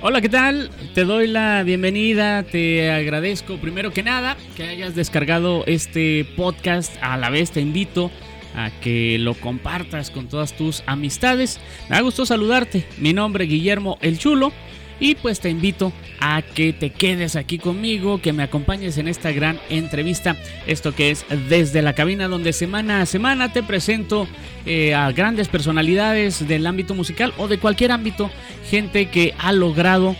Hola, ¿qué tal? Te doy la bienvenida, te agradezco primero que nada que hayas descargado este podcast, a la vez te invito a que lo compartas con todas tus amistades. Me da gusto saludarte, mi nombre es Guillermo El Chulo y pues te invito a que te quedes aquí conmigo, que me acompañes en esta gran entrevista, esto que es desde la cabina donde semana a semana te presento eh, a grandes personalidades del ámbito musical o de cualquier ámbito, gente que ha logrado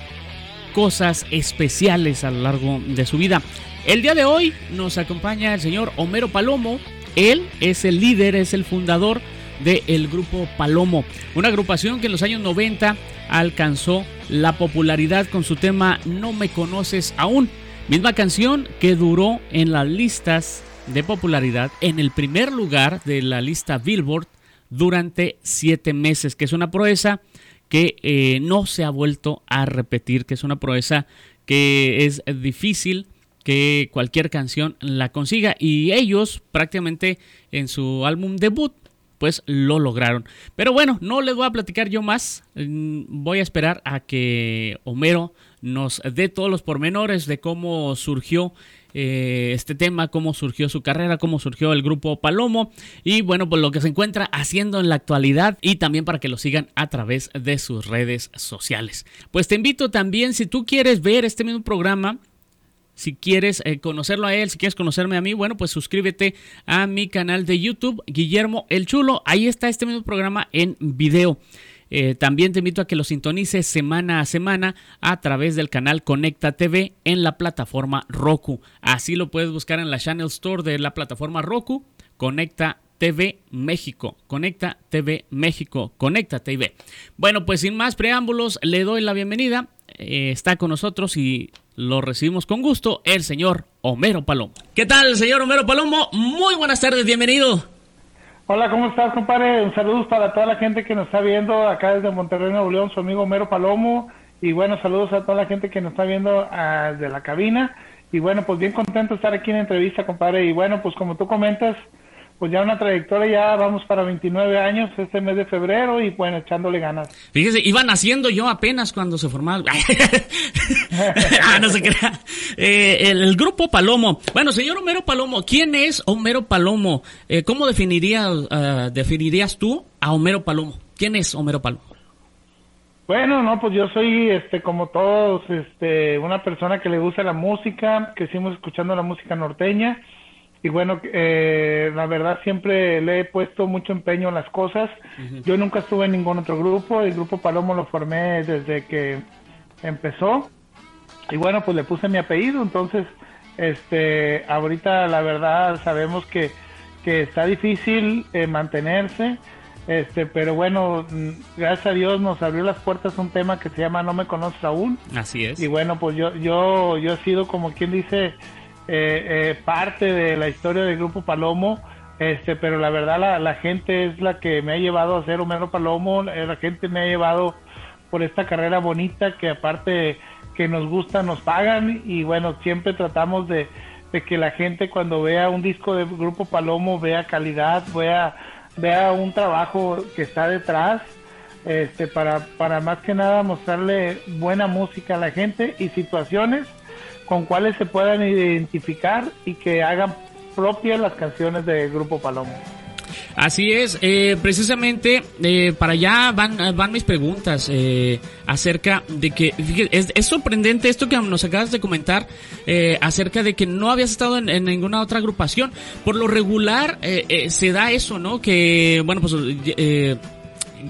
cosas especiales a lo largo de su vida. El día de hoy nos acompaña el señor Homero Palomo, él es el líder, es el fundador del grupo Palomo, una agrupación que en los años 90 alcanzó la popularidad con su tema No me conoces aún, misma canción que duró en las listas de popularidad en el primer lugar de la lista Billboard durante siete meses, que es una proeza que eh, no se ha vuelto a repetir, que es una proeza que es difícil que cualquier canción la consiga. Y ellos prácticamente en su álbum debut pues lo lograron. Pero bueno, no les voy a platicar yo más. Mm, voy a esperar a que Homero nos dé todos los pormenores de cómo surgió eh, este tema, cómo surgió su carrera, cómo surgió el grupo Palomo y bueno, pues lo que se encuentra haciendo en la actualidad y también para que lo sigan a través de sus redes sociales. Pues te invito también, si tú quieres ver este mismo programa, si quieres eh, conocerlo a él, si quieres conocerme a mí, bueno, pues suscríbete a mi canal de YouTube, Guillermo el Chulo. Ahí está este mismo programa en video. Eh, también te invito a que lo sintonices semana a semana a través del canal Conecta TV en la plataforma Roku. Así lo puedes buscar en la Channel Store de la plataforma Roku, Conecta TV México. Conecta TV México. Conecta TV. Bueno, pues sin más preámbulos, le doy la bienvenida. Eh, está con nosotros y lo recibimos con gusto el señor Homero Palomo. ¿Qué tal, señor Homero Palomo? Muy buenas tardes, bienvenido. Hola, ¿cómo estás, compadre? Un saludo para toda la gente que nos está viendo acá desde Monterrey, Nuevo León, su amigo Homero Palomo. Y bueno, saludos a toda la gente que nos está viendo ah, de la cabina. Y bueno, pues bien contento de estar aquí en entrevista, compadre. Y bueno, pues como tú comentas, pues ya una trayectoria, ya vamos para 29 años este mes de febrero y bueno, echándole ganas. Fíjese, iba naciendo yo apenas cuando se formaba. ah, no se crea. Eh, el, grupo Palomo. Bueno, señor Homero Palomo, ¿quién es Homero Palomo? Eh, ¿Cómo definirías, uh, definirías tú a Homero Palomo? ¿Quién es Homero Palomo? Bueno, no, pues yo soy, este, como todos, este, una persona que le gusta la música, que seguimos escuchando la música norteña y bueno, eh, la verdad siempre le he puesto mucho empeño en las cosas. Yo nunca estuve en ningún otro grupo, el grupo Palomo lo formé desde que empezó y bueno, pues le puse mi apellido, entonces este ahorita la verdad sabemos que, que está difícil eh, mantenerse, este pero bueno, mm, gracias a Dios nos abrió las puertas un tema que se llama No me conoces aún. Así es. Y bueno, pues yo yo yo he sido como quien dice eh, eh, parte de la historia del grupo Palomo, este, pero la verdad la, la, gente es la que me ha llevado a ser Homero Palomo, eh, la gente me ha llevado por esta carrera bonita que aparte que nos gusta nos pagan y bueno, siempre tratamos de, de que la gente cuando vea un disco del grupo Palomo vea calidad, vea, vea un trabajo que está detrás. Este, para, para más que nada mostrarle buena música a la gente y situaciones con cuales se puedan identificar y que hagan propias las canciones del Grupo Palomo. Así es, eh, precisamente eh, para allá van, van mis preguntas eh, acerca de que es, es, sorprendente esto que nos acabas de comentar acerca de que no habías estado en, en, ninguna otra agrupación. Por lo regular se da eso, ¿no? Que, bueno, pues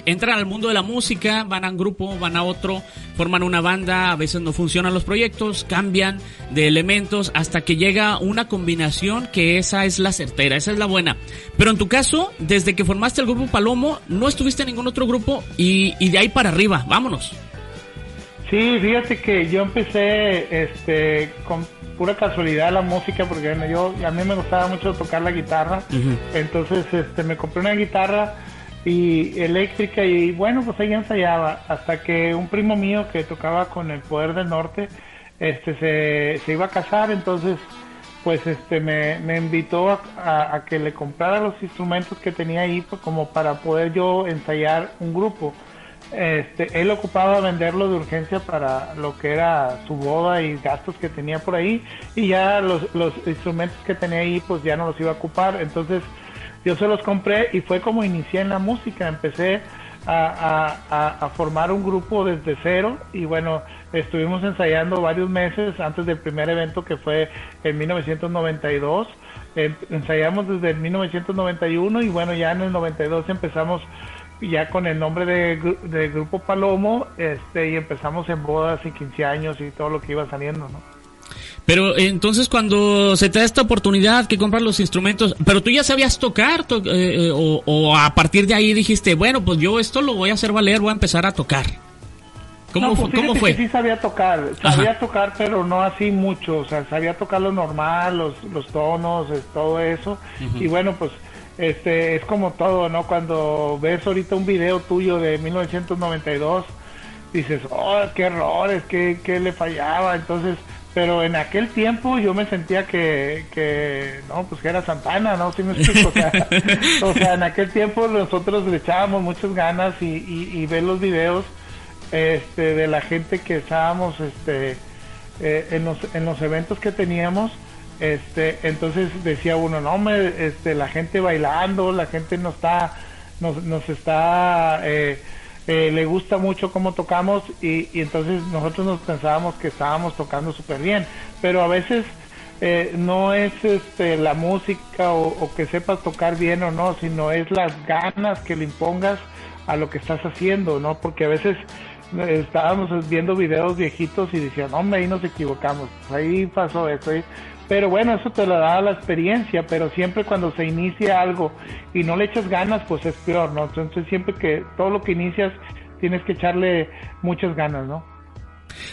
entran al mundo de la música, van a un grupo, van a otro, forman una banda, a veces no funcionan los proyectos, cambian de elementos hasta que llega una combinación que esa es la certera, esa es la buena. Pero en tu caso, desde que formaste el grupo Palomo, no estuviste en ningún otro grupo y, y de ahí para arriba, vámonos. Sí, fíjate que yo empecé este con pura casualidad la música porque yo a mí me gustaba mucho tocar la guitarra, entonces este me compré una guitarra y eléctrica y bueno pues ahí ensayaba hasta que un primo mío que tocaba con el poder del norte este se, se iba a casar entonces pues este me, me invitó a, a, que le comprara los instrumentos que tenía ahí pues, como para poder yo ensayar un grupo este, él ocupaba venderlo de urgencia para lo que era su boda y gastos que tenía por ahí y ya los, los instrumentos que tenía ahí pues ya no los iba a ocupar. Entonces yo se los compré y fue como inicié en la música. Empecé a, formar un grupo desde cero y bueno, estuvimos ensayando varios meses antes del primer evento que fue en 1992. ensayamos desde el 1991 y bueno, ya en el 92 empezamos ya con el nombre de, Grupo Palomo este, y empezamos en bodas y 15 años y todo lo que iba saliendo, ¿no? Pero entonces cuando se te da esta oportunidad que compras los instrumentos, pero tú ya sabías tocar eh, eh, o, a partir de ahí dijiste, bueno, pues yo esto lo voy a hacer valer, voy a empezar a tocar. ¿Cómo, pues ¿cómo fue? sí sabía tocar, sabía tocar, pero no así mucho, o sea, sabía tocar lo normal, los, los tonos, todo eso. Y bueno, pues este es como todo, ¿no? Cuando ves ahorita un video tuyo de 1992, dices, oh, qué errores, qué, qué le fallaba. Entonces, pero en aquel tiempo yo me sentía que, que no, pues que era Santana, ¿no? ¿Sí me explico? O sea, en aquel tiempo nosotros le echábamos muchas ganas y, y, y ver los videos este, de la gente que estábamos este, eh, en, los, en los eventos que teníamos este, entonces decía uno, no, me, este, la gente bailando, la gente no está, nos, nos está, eh, eh, le gusta mucho cómo tocamos y, entonces nosotros nos pensábamos que estábamos tocando súper bien, pero a veces eh, no es este, la música o, que sepas tocar bien o no, sino es las ganas que le impongas a lo que estás haciendo, ¿no? Porque a veces estábamos viendo videos viejitos y decían, hombre, ahí nos equivocamos, ahí pasó eso, pero bueno, eso te lo da la experiencia, pero siempre cuando se inicia algo y no le echas ganas, pues es peor, ¿no? Entonces siempre que todo lo que inicias tienes que echarle muchas ganas, ¿no?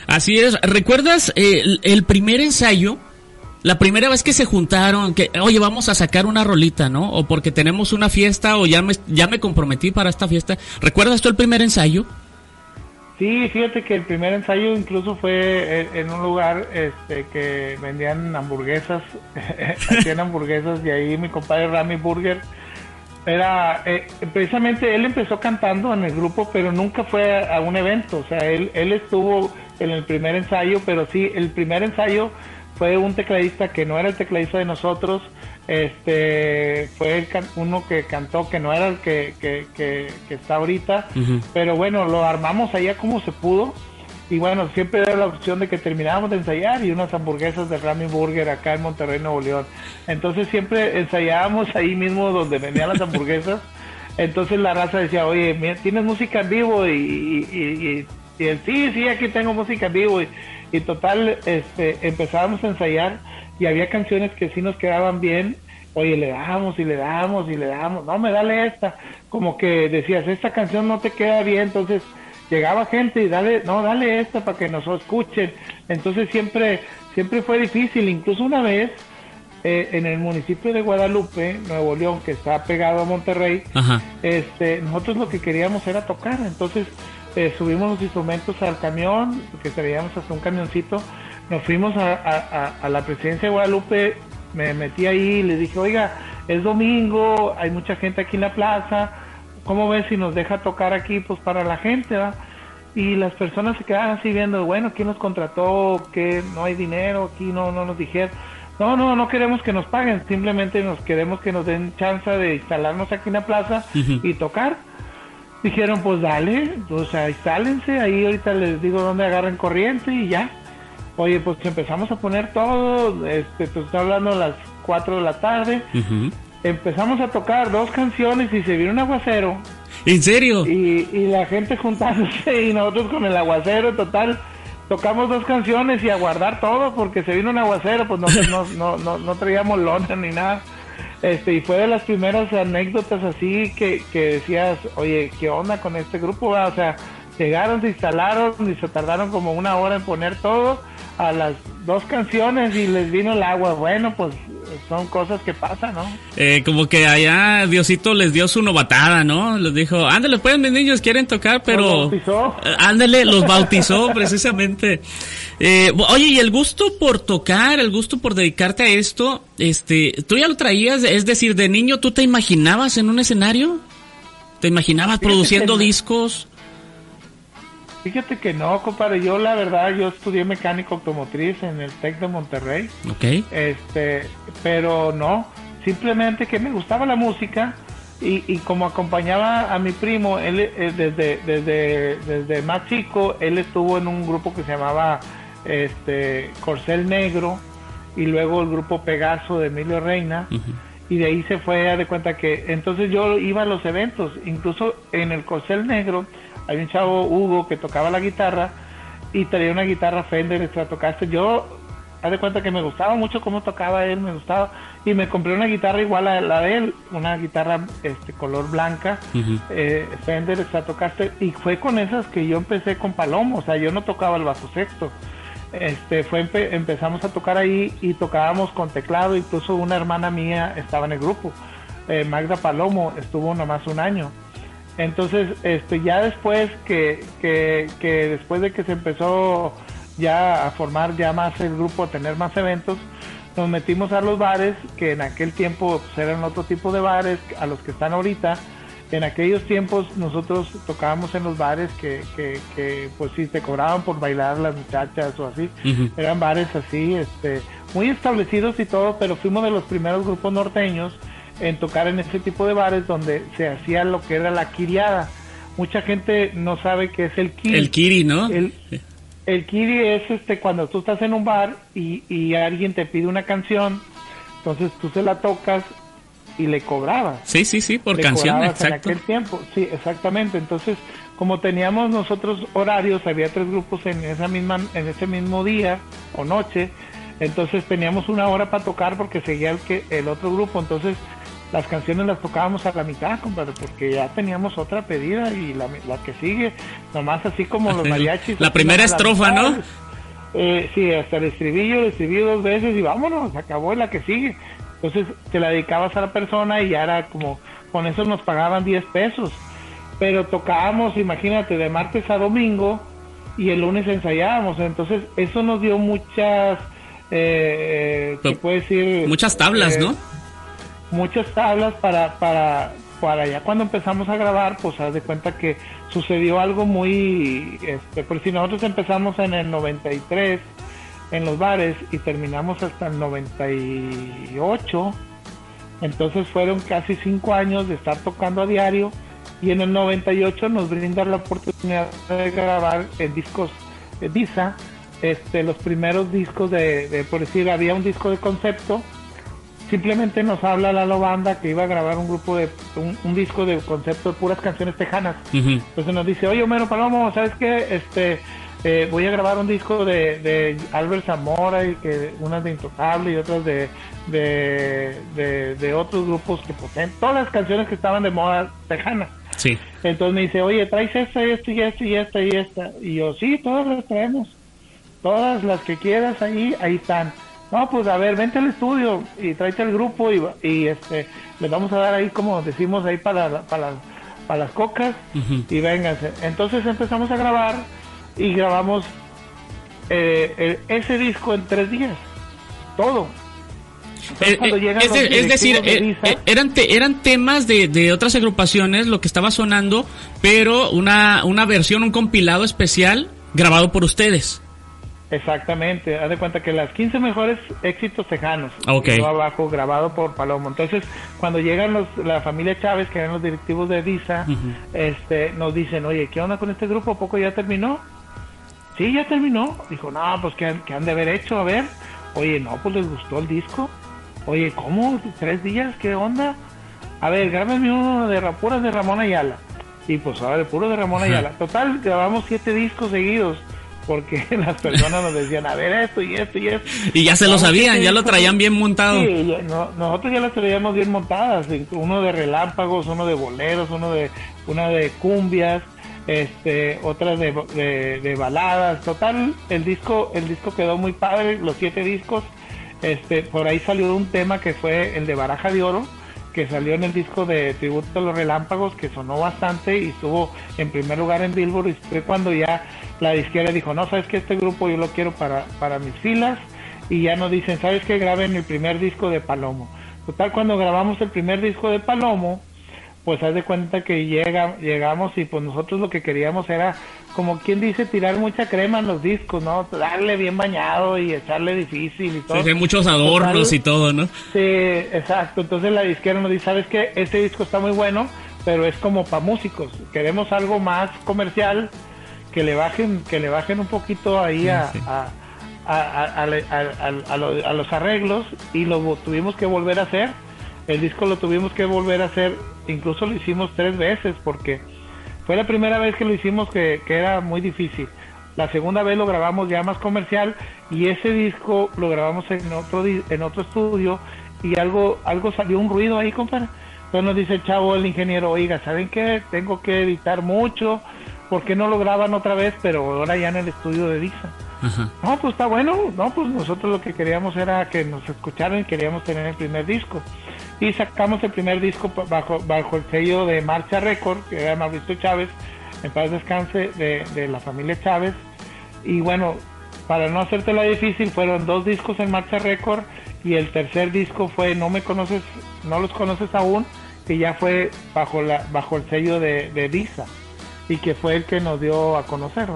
Así es. ¿Recuerdas el, primer ensayo? La primera vez que se juntaron, que, oye, vamos a sacar una rolita, ¿no? O porque tenemos una fiesta o ya me, ya me comprometí para esta fiesta. ¿Recuerdas tú el primer ensayo? Sí, fíjate que el primer ensayo incluso fue en un lugar este, que vendían hamburguesas, hacían hamburguesas y ahí mi compadre Rami Burger era, eh, precisamente él empezó cantando en el grupo, pero nunca fue a un evento, o sea, él, él estuvo en el primer ensayo, pero sí, el primer ensayo fue un tecladista que no era el tecladista de nosotros, este fue uno que cantó que no era el que, que, está ahorita, pero bueno, lo armamos allá como se pudo. Y bueno, siempre era la opción de que terminábamos de ensayar y unas hamburguesas de Rami Burger acá en Monterrey, Nuevo León. Entonces siempre ensayábamos ahí mismo donde venían las hamburguesas. Entonces la raza decía, oye, ¿tienes música en vivo? Y, y, y, sí, sí, aquí tengo música en vivo. Y, total, este, empezábamos a ensayar y había canciones que sí nos quedaban bien, oye, le damos y le damos y le damos, no, me dale esta, como que decías, esta canción no te queda bien, entonces llegaba gente y dale, no, dale esta para que nos escuchen, entonces siempre, siempre fue difícil, incluso una vez, eh, en el municipio de Guadalupe, Nuevo León, que está pegado a Monterrey, este, nosotros lo que queríamos era tocar, entonces eh, subimos los instrumentos al camión, que traíamos hasta un camioncito, nos fuimos a, a, la presidencia de Guadalupe, me metí ahí y le dije, oiga, es domingo, hay mucha gente aquí en la plaza, ¿cómo ves si nos deja tocar aquí pues para la gente? ¿va? Y las personas se quedaban así viendo, bueno, ¿quién nos contrató? que no hay dinero? Aquí no, no nos dijeron. No, no, no queremos que nos paguen, simplemente nos queremos que nos den chance de instalarnos aquí en la plaza y tocar. Dijeron, pues dale, o sea, instálense, ahí ahorita les digo dónde agarren corriente y ya. Oye, pues empezamos a poner todo, este, te estoy hablando a las 4 de la tarde. Empezamos a tocar dos canciones y se vino un aguacero. ¿En serio? Y, y la gente juntándose y nosotros con el aguacero total. Tocamos dos canciones y a guardar todo porque se vino un aguacero, pues no, no, no, no, no traíamos lona ni nada. Este, y fue de las primeras anécdotas así que, que decías, oye, ¿qué onda con este grupo? O sea, llegaron, se instalaron y se tardaron como una hora en poner todo a las dos canciones y les vino el agua. Bueno, pues son cosas que pasan, ¿no? Eh, como que allá Diosito les dio su novatada, ¿no? Les dijo, ándale, pueden mis niños quieren tocar, pero... Los bautizó. Eh, ándale, los bautizó precisamente. Eh, oye, y el gusto por tocar, el gusto por dedicarte a esto, este, ¿tú ya lo traías? Es decir, de niño, ¿tú te imaginabas en un escenario? ¿Te imaginabas produciendo discos? Fíjate que no, compadre. Yo, la verdad, yo estudié mecánico automotriz en el TEC de Monterrey. Ok. Este, pero no. Simplemente que me gustaba la música y, y como acompañaba a mi primo, él eh, desde, desde, desde más chico, él estuvo en un grupo que se llamaba este, Corcel Negro y luego el grupo Pegaso de Emilio Reina. Ujú. y de ahí se fue a de cuenta que entonces yo iba a los eventos, incluso en el Corcel Negro hay un chavo Hugo que tocaba la guitarra y traía una guitarra Fender Stratocaster. Yo haz de cuenta que me gustaba mucho cómo tocaba él, me gustaba y me compré una guitarra igual a la de él, una guitarra este color blanca, Ujú. eh, Fender Stratocaster y fue con esas que yo empecé con Palomo, o sea, yo no tocaba el bajo sexto. Este fue empe- empezamos a tocar ahí y tocábamos con teclado, incluso una hermana mía estaba en el grupo. Eh, Magda Palomo estuvo nomás un año. Entonces, este ya después que, que, que después de que se empezó ya a formar ya más el grupo, a tener más eventos, nos metimos a los bares, que en aquel tiempo pues, eran otro tipo de bares a los que están ahorita. En aquellos tiempos nosotros tocábamos en los bares que, que, que pues sí, te cobraban por bailar las muchachas o así. Eran bares así, este, muy establecidos y todo, pero fuimos de los primeros grupos norteños en tocar en ese tipo de bares donde se hacía lo que era la quiriada. Mucha gente no sabe qué es el kiri. El Kiri, ¿no? El, el kiri es este cuando tú estás en un bar y, y alguien te pide una canción, entonces tú se la tocas y le cobrabas. Sí, sí, sí, por Le canción, exacto. En aquel tiempo, sí, exactamente. Entonces, como teníamos nosotros horarios, había tres grupos en esa misma, en ese mismo día o noche, entonces teníamos una hora para tocar porque seguía el que el otro grupo, entonces las canciones las tocábamos a la mitad, compadre, porque ya teníamos otra pedida y la, la que sigue, nomás así como los mariachis. La primera estrofa, ¿no? mitad. Eh, sí, hasta el estribillo, el estribillo dos veces y vámonos, acabó la que sigue. Entonces te la dedicabas a la persona y ya era como, con eso nos pagaban 10 pesos. Pero tocábamos, imagínate, de martes a domingo y el lunes ensayábamos. Entonces eso nos dio muchas, eh, ¿qué Pero puedo decir? Muchas tablas, Eh, ¿no? Muchas tablas para, para, para ya cuando empezamos a grabar, pues haz de cuenta que sucedió algo muy, este, pues si nosotros empezamos en el 93 en los bares y terminamos hasta el 98, entonces fueron casi cinco años de estar tocando a diario y en el 98 nos brindan la oportunidad de grabar en discos eh, Disa, este, los primeros discos de, por decir, había un disco de concepto simplemente nos habla Lalo Banda que iba a grabar un grupo de un, un disco de concepto de puras canciones tejanas. Entonces nos dice, oye Homero Palomo, ¿sabes qué? Este, eh, voy a grabar un disco de, de Albert Zamora y que unas de Intocable y otras de, de, de, de otros grupos que poseen todas las canciones que estaban de moda tejanas. Sí. Entonces me dice, oye, traes esta, esta y esta y esta y esta. Y yo, sí, todas las traemos. Todas las que quieras ahí, ahí están. No, pues a ver, vente al estudio y tráete el grupo y, y este, les vamos a dar ahí, como decimos, ahí para, para, las- para las cocas y vénganse. Entonces empezamos a grabar y grabamos eh, el- ese disco en tres días. Todo. Eh, cuando eh, es, de- es decir, de eh, eh, eran, te- eran temas de, de otras agrupaciones, lo que estaba sonando, pero una, una versión, un compilado especial grabado por ustedes. Exactamente, haz de cuenta que las 15 mejores éxitos tejanos, Ok. abajo grabado por Palomo. Entonces, cuando llegan los, la familia Chávez, que eran los directivos de Visa, este, nos dicen, oye, ¿qué onda con este grupo? ¿A poco ya terminó? Sí, ya terminó. Dijo, no, pues ¿qué, han- qué han de haber hecho? A ver. Oye, no, pues les gustó el disco. Oye, ¿cómo? ¿Tres días? ¿Qué onda? A ver, grábame uno de ra- puras de Ramón Ayala. Y pues ahora de puro de Ramón. Ayala. Total, grabamos siete discos seguidos. Porque las personas nos decían, a ver esto y esto y esto. Y ya se lo sabían, ya lo traían bien montado. Sí, no- nosotros ya las traíamos bien montadas, uno de relámpagos, uno de boleros, uno de una de cumbias, este, otras de, de, de baladas, total, el disco, el disco quedó muy padre, los siete discos, este, por ahí salió un tema que fue el de Baraja de Oro, que salió en el disco de Tributo a los Relámpagos, que sonó bastante y estuvo en primer lugar en Billboard, y fue cuando ya la disquera dijo, no, sabes que este grupo yo lo quiero para, para mis filas, y ya nos dicen, ¿sabes que Graben el primer disco de Palomo. Total, cuando grabamos el primer disco de Palomo, pues haz de cuenta que llega, llegamos y pues nosotros lo que queríamos era, como quien dice, tirar mucha crema en los discos, ¿no? Darle bien bañado y echarle difícil y todo. Sí, muchos adornos y todo, ¿no? Sí, exacto. Entonces la disquera nos dice, ¿sabes qué? Este disco está muy bueno, pero es como para músicos. Queremos algo más comercial, que le bajen, que le bajen un poquito ahí a, a, los arreglos y lo tuvimos que volver a hacer. El disco lo tuvimos que volver a hacer, incluso lo hicimos tres veces porque fue la primera vez que lo hicimos que, era muy difícil. La segunda vez lo grabamos ya más comercial y ese disco lo grabamos en otro en otro estudio y algo algo salió un ruido ahí, compadre. Entonces nos dice el chavo, el ingeniero, oiga, ¿saben qué? Tengo que editar mucho, ¿por qué no lo graban otra vez? Pero ahora ya en el estudio de Dixon. No, pues está bueno, no, pues nosotros lo que queríamos era que nos escucharan y queríamos tener el primer disco. Y sacamos el primer disco bajo, bajo el sello de Marcha Record, que era Mauricio Chávez, en paz descanse, de, la familia Chávez. Y bueno, para no hacértela difícil, fueron dos discos en Marcha Record y el tercer disco fue No me conoces, no los conoces aún, que ya fue bajo la bajo el sello de, de Visa y que fue el que nos dio a conocer.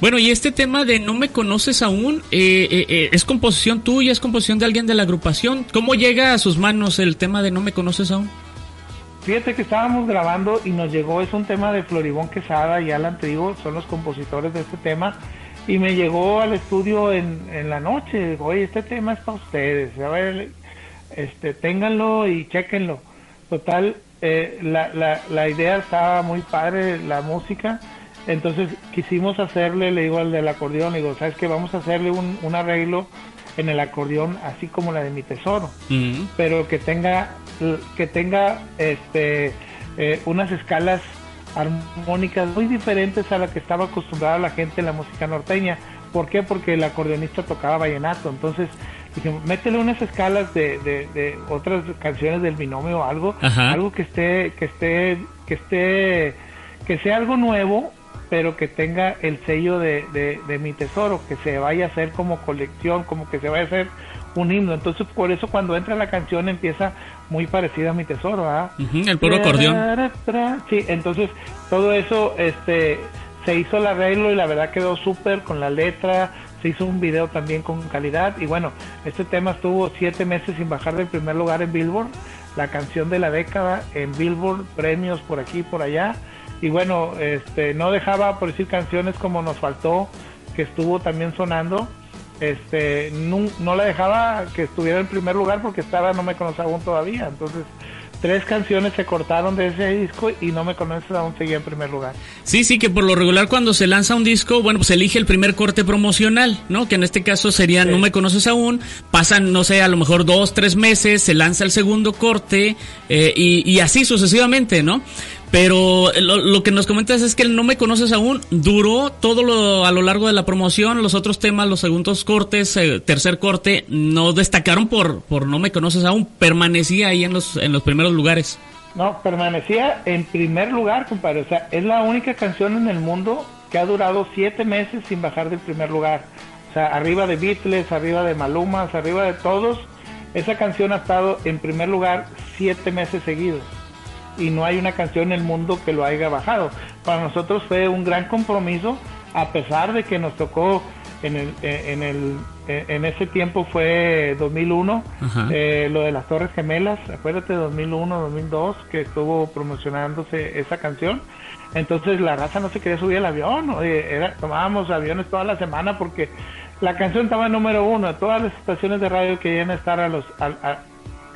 Bueno, y este tema de No me conoces aún, eh, eh, eh, ¿es composición tuya, es composición de alguien de la agrupación? ¿Cómo llega a sus manos el tema de No me conoces aún? Fíjate que estábamos grabando y nos llegó, es un tema de Floribón Quesada y Alan Trigo, son los compositores de este tema, y me llegó al estudio en, en la noche, oye, este tema es para ustedes, a ver, este, ténganlo y chequenlo. Total, eh, la, la, la idea estaba muy padre, la música, entonces quisimos hacerle, le digo al del acordeón, le digo, ¿sabes qué? Vamos a hacerle un, un arreglo en el acordeón así como la de mi tesoro, pero que tenga, que tenga este, eh, unas escalas armónicas muy diferentes a la que estaba acostumbrada la gente en la música norteña. ¿Por qué? Porque el acordeonista tocaba vallenato, entonces dije, métele unas escalas de, de, otras canciones del binomio o algo, algo que esté, que esté, que esté, que sea algo nuevo pero que tenga el sello de, de, mi tesoro, que se vaya a hacer como colección, como que se vaya a hacer un himno. Entonces, por eso cuando entra la canción empieza muy parecida a mi tesoro, ¿ah? el puro acordeón. Sí, entonces todo eso este se hizo el arreglo y la verdad quedó súper con la letra, se hizo un video también con calidad. Y bueno, este tema estuvo siete meses sin bajar del primer lugar en Billboard, la canción de la década en Billboard, premios por aquí y por allá. Y bueno, este, no dejaba por decir canciones como nos faltó, que estuvo también sonando, este, no, la dejaba que estuviera en primer lugar porque estaba No me conoce aún todavía, entonces tres canciones se cortaron de ese disco y no me conoces aún seguía en primer lugar. Sí, sí, que por lo regular cuando se lanza un disco, bueno, pues elige el primer corte promocional, ¿no? Que en este caso sería No me conoces aún, pasan, no sé, a lo mejor dos, tres meses, se lanza el segundo corte eh, y, y así sucesivamente, ¿no? Pero lo, que nos comentas es que No me conoces aún duró todo lo, a lo largo de la promoción, los otros temas, los segundos cortes, eh, tercer corte, no destacaron por, por No me conoces aún, permanecía ahí en los, en los primeros lugares. No, permanecía en primer lugar, compadre. O sea, es la única canción en el mundo que ha durado siete meses sin bajar del primer lugar. O sea, arriba de Beatles, arriba de Malumas, arriba de todos. Esa canción ha estado en primer lugar siete meses seguidos y no hay una canción en el mundo que lo haya bajado. Para nosotros fue un gran compromiso, a pesar de que nos tocó en el, en el en ese tiempo fue 2001 eh, lo de las Torres Gemelas acuérdate 2001 2002 que estuvo promocionándose esa canción entonces la raza no se quería subir al avión era, tomábamos aviones toda la semana porque la canción estaba en número uno todas las estaciones de radio querían estar a los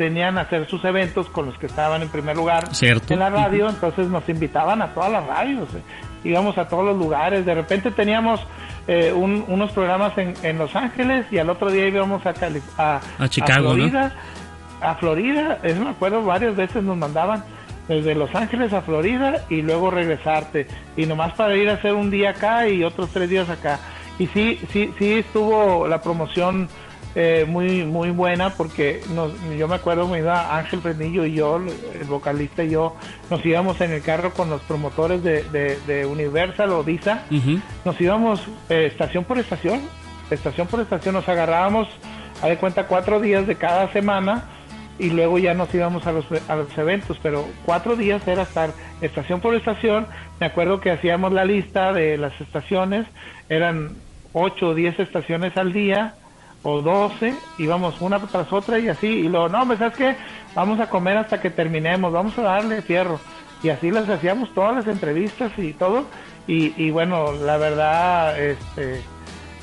tenían hacer sus eventos con los que estaban en primer lugar en la radio, entonces nos invitaban a todas las radios, eh. íbamos a todos los lugares, de repente teníamos eh, unos programas en, en, Los Ángeles y al otro día íbamos a, a, Chicago, Florida, a Florida, eso me acuerdo, varias veces nos mandaban desde Los Ángeles a Florida y luego regresarte, y nomás para ir a hacer un día acá y otros tres días acá. Y sí, sí, sí estuvo la promoción eh, muy muy buena porque nos, yo me acuerdo me iba Ángel Fresnillo y yo el vocalista y yo nos íbamos en el carro con los promotores de, de, Universal o Visa nos íbamos eh, estación por estación estación por estación nos agarrábamos a de cuenta cuatro días de cada semana y luego ya nos íbamos a los, a los eventos, pero cuatro días era estar estación por estación. Me acuerdo que hacíamos la lista de las estaciones, eran ocho o diez estaciones al día o doce, íbamos una tras otra y así, y luego, no, ¿sabes qué? Vamos a comer hasta que terminemos, vamos a darle fierro. Y así las hacíamos todas las entrevistas y todo. Y, y bueno, la verdad, este,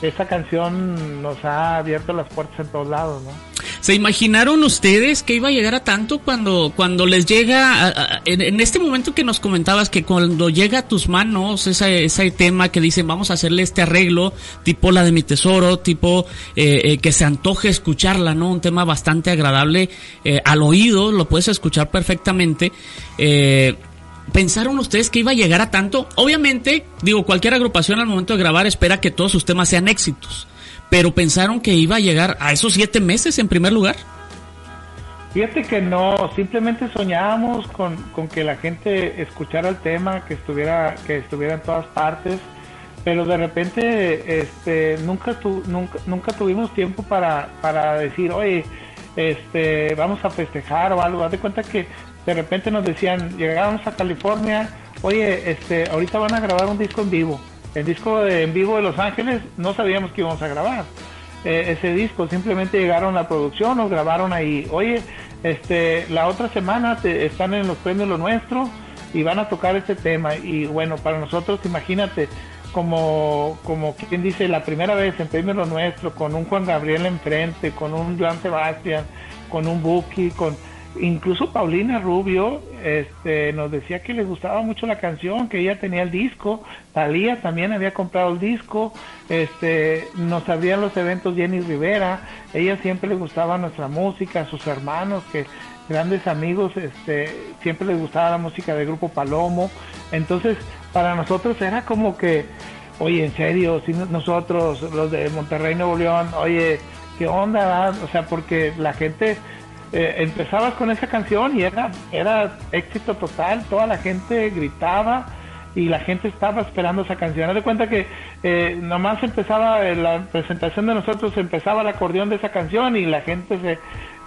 esa canción nos ha abierto las puertas en todos lados, ¿no? ¿Se imaginaron ustedes que iba a llegar a tanto cuando, cuando les llega, en, este momento que nos comentabas que cuando llega a tus manos ese, ese tema que dicen vamos a hacerle este arreglo, tipo la de mi tesoro, tipo eh, eh, que se antoje escucharla, ¿no? Un tema bastante agradable eh, al oído, lo puedes escuchar perfectamente. ¿Pensaron ustedes que iba a llegar a tanto? Obviamente, digo, cualquier agrupación al momento de grabar espera que todos sus temas sean éxitos pero pensaron que iba a llegar a esos siete meses en primer lugar. Fíjate que no, simplemente soñábamos con, que la gente escuchara el tema, que estuviera, que estuviera en todas partes, pero de repente este, nunca, nunca, nunca tuvimos tiempo para, para decir, oye, este, vamos a festejar o algo. Haz de cuenta que de repente nos decían, llegábamos a California, oye, este, ahorita van a grabar un disco en vivo el disco en vivo de Los Ángeles no sabíamos que íbamos a grabar eh, ese disco, simplemente llegaron a la producción, nos grabaron ahí. Oye, este, la otra semana te, están en los premios Lo Nuestro y van a tocar este tema. Y bueno, para nosotros, imagínate, como, como quien dice, la primera vez en premios Lo Nuestro, con un Juan Gabriel enfrente, con un Joan Sebastián, con un Buki, con incluso Paulina Rubio este, nos decía que le gustaba mucho la canción, que ella tenía el disco, Talía también había comprado el disco, este, nos abrían los eventos Jenny Rivera, ella siempre le gustaba nuestra música, sus hermanos, que grandes amigos, este, siempre les gustaba la música del grupo Palomo, entonces para nosotros era como que, oye, en serio, si nosotros, los de Monterrey, Nuevo León, oye, ¿qué onda? O sea, porque la gente eh, empezabas con esa canción y era, era éxito total, toda la gente gritaba y la gente estaba esperando esa canción. Haz de cuenta que eh, nomás empezaba eh, la presentación de nosotros, empezaba el acordeón de esa canción y la gente se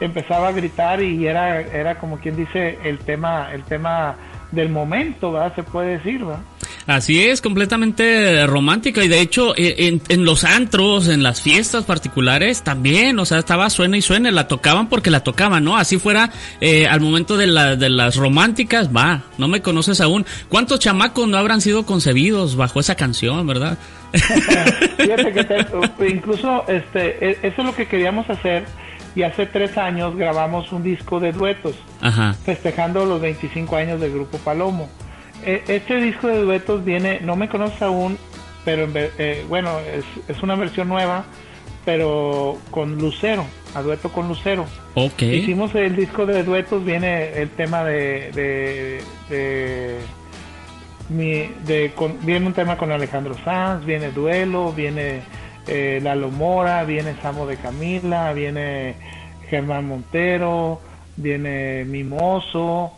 empezaba a gritar y era, era como quien dice el tema, el tema del momento. Se puede decir, ¿verdad? Así es, completamente romántica y de hecho e, en, los antros, en las fiestas particulares también, o sea, estaba suena y suena, la tocaban porque la tocaban, ¿no? Así fuera eh, al momento de, la, de las románticas, va, no me conoces aún. ¿Cuántos chamacos no habrán sido concebidos bajo esa canción, verdad? Fíjate que incluso este, e, eso es lo que queríamos hacer y hace tres años grabamos un disco de duetos, festejando los 25 años del grupo Palomo. E, este disco de duetos viene, no me conoce aún, pero eh, bueno, es, una versión nueva, pero con Lucero, a dueto con Lucero. Okay. Hicimos el disco de duetos, viene el tema de, de, de, viene un tema con Alejandro Sanz, viene Duelo, viene eh, Lalo Mora, viene Samo de Camila, viene Germán Montero, viene Mimoso,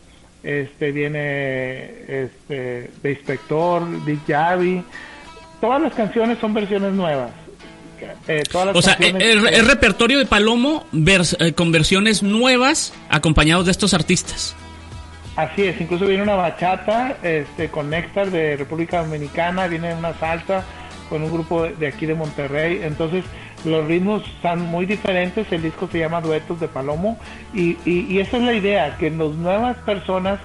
este viene este de Inspector, Big Javi. Todas las canciones son versiones nuevas. Eh, o sea, el, repertorio de Palomo eh, con versiones nuevas acompañados de estos artistas. Así es, incluso viene una bachata este, con Néctar de República Dominicana, viene una salsa con un grupo de aquí de Monterrey. Entonces, los ritmos son muy diferentes, el disco se llama Duetos de Palomo y, y, esa es la idea, que las nuevas personas,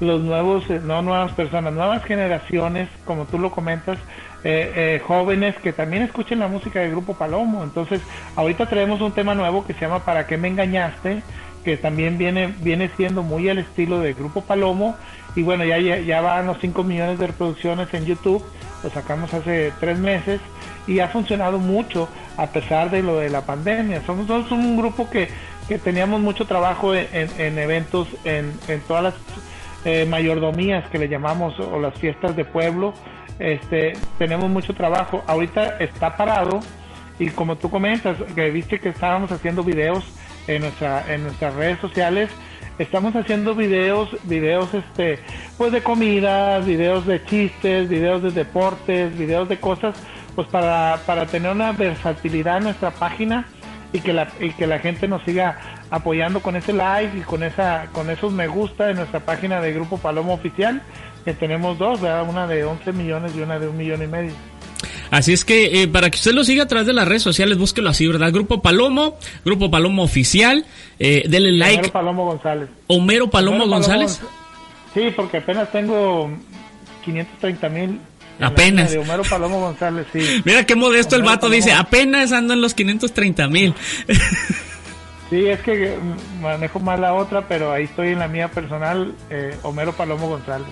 los nuevos, eh, no nuevas personas, nuevas generaciones, como tú lo comentas, eh, eh, jóvenes que también escuchen la música del grupo Palomo. Entonces, ahorita traemos un tema nuevo que se llama ¿Para qué me engañaste? que también viene, viene siendo muy al estilo del grupo Palomo y bueno, ya, ya, ya van los 5 millones de reproducciones en YouTube, lo sacamos hace tres meses y ha funcionado mucho a pesar de lo de la pandemia. Somos, somos un grupo que, que teníamos mucho trabajo en, eventos, en, en, todas las eh, mayordomías que le llamamos o las fiestas de pueblo. Este, tenemos mucho trabajo. Ahorita está parado y como tú comentas, que viste que estábamos haciendo videos en, nuestra, en nuestras redes sociales, estamos haciendo videos, videos este, pues de comida, videos de chistes, videos de deportes, videos de cosas pues para, para tener una versatilidad en nuestra página y que la, y que la gente nos siga apoyando con ese like y con esa con esos me gusta en nuestra página de Grupo Palomo Oficial, que tenemos dos, ¿verdad? una de 11 millones y una de un millón y medio. Así es que eh, para que usted lo siga a través de las redes sociales, búsquelo así, ¿verdad? Grupo Palomo, Grupo Palomo Oficial, eh, denle like. Homero Palomo González. Homero Palomo González. sí, porque apenas tengo 530 mil Apenas. De Homero Palomo González, sí. Mira qué modesto el vato, dice, apenas ando en los 530 mil. sí, es que manejo más la otra, pero ahí estoy en la mía personal, eh, Homero Palomo González.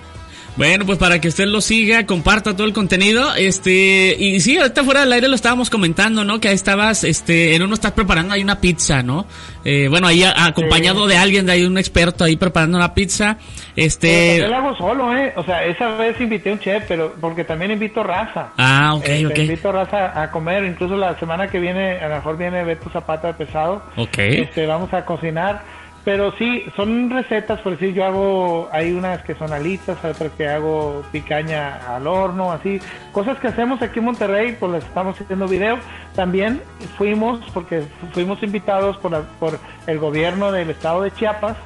Bueno, pues para que usted lo siga, comparta todo el contenido, este, y sí, ahorita fuera del aire lo estábamos comentando, ¿no? Que ahí estabas, este, en uno estás preparando ahí una pizza, ¿no? Eh, bueno, ahí acompañado de alguien, de ahí un experto ahí preparando una pizza, este... Yo lo hago solo, ¿eh? O sea, esa vez invité a un chef, pero porque también invito raza. Ah, ok, este, ok. Invito raza a comer, incluso la semana que viene, a lo mejor viene Beto Zapata de Pesado. Ok. Este, vamos a cocinar pero sí, son recetas, por decir, yo hago, hay unas que son alitas, otras que hago picaña al horno, así, cosas que hacemos aquí en Monterrey, pues les estamos haciendo video. También fuimos, porque fuimos invitados por, por el gobierno del estado de Chiapas,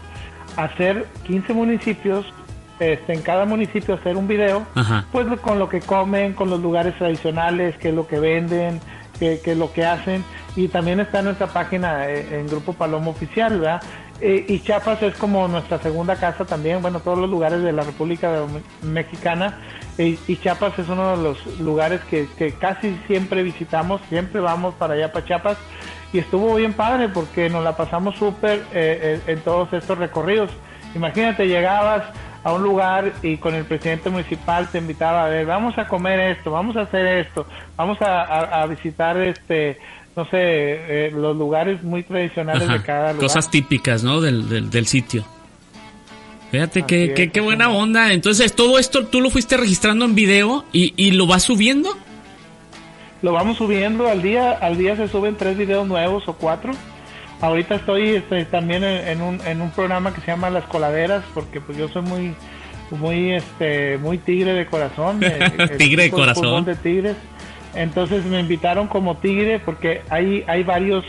a hacer 15 municipios, este, en cada municipio hacer un video, pues con lo que comen, con los lugares tradicionales, qué es lo que venden, qué, qué es lo que hacen, y también está en nuestra página eh, en Grupo Palomo Oficial, ¿verdad? Eh, y Chiapas es como nuestra segunda casa también, bueno, todos los lugares de la República Mexicana. Eh, y Chiapas es uno de los lugares que, casi siempre visitamos, siempre vamos para allá, para Chiapas. Y estuvo bien padre porque nos la pasamos súper eh, en todos estos recorridos. Imagínate, llegabas a un lugar y con el presidente municipal te invitaba a ver, vamos a comer esto, vamos a hacer esto, vamos a visitar este no sé, eh, los lugares muy tradicionales de cada lugar. Cosas típicas, ¿no? Del, del, sitio. Fíjate qué, qué, buena onda. Entonces, todo esto tú lo fuiste registrando en video y, y lo vas subiendo. Lo vamos subiendo al día. Al día se suben tres videos nuevos o cuatro. Ahorita estoy este, también en, un, en un programa que se llama Las Coladeras, porque pues yo soy muy muy este muy tigre de corazón. tigre de corazón. De tigres. Entonces me invitaron como tigre porque hay, hay varios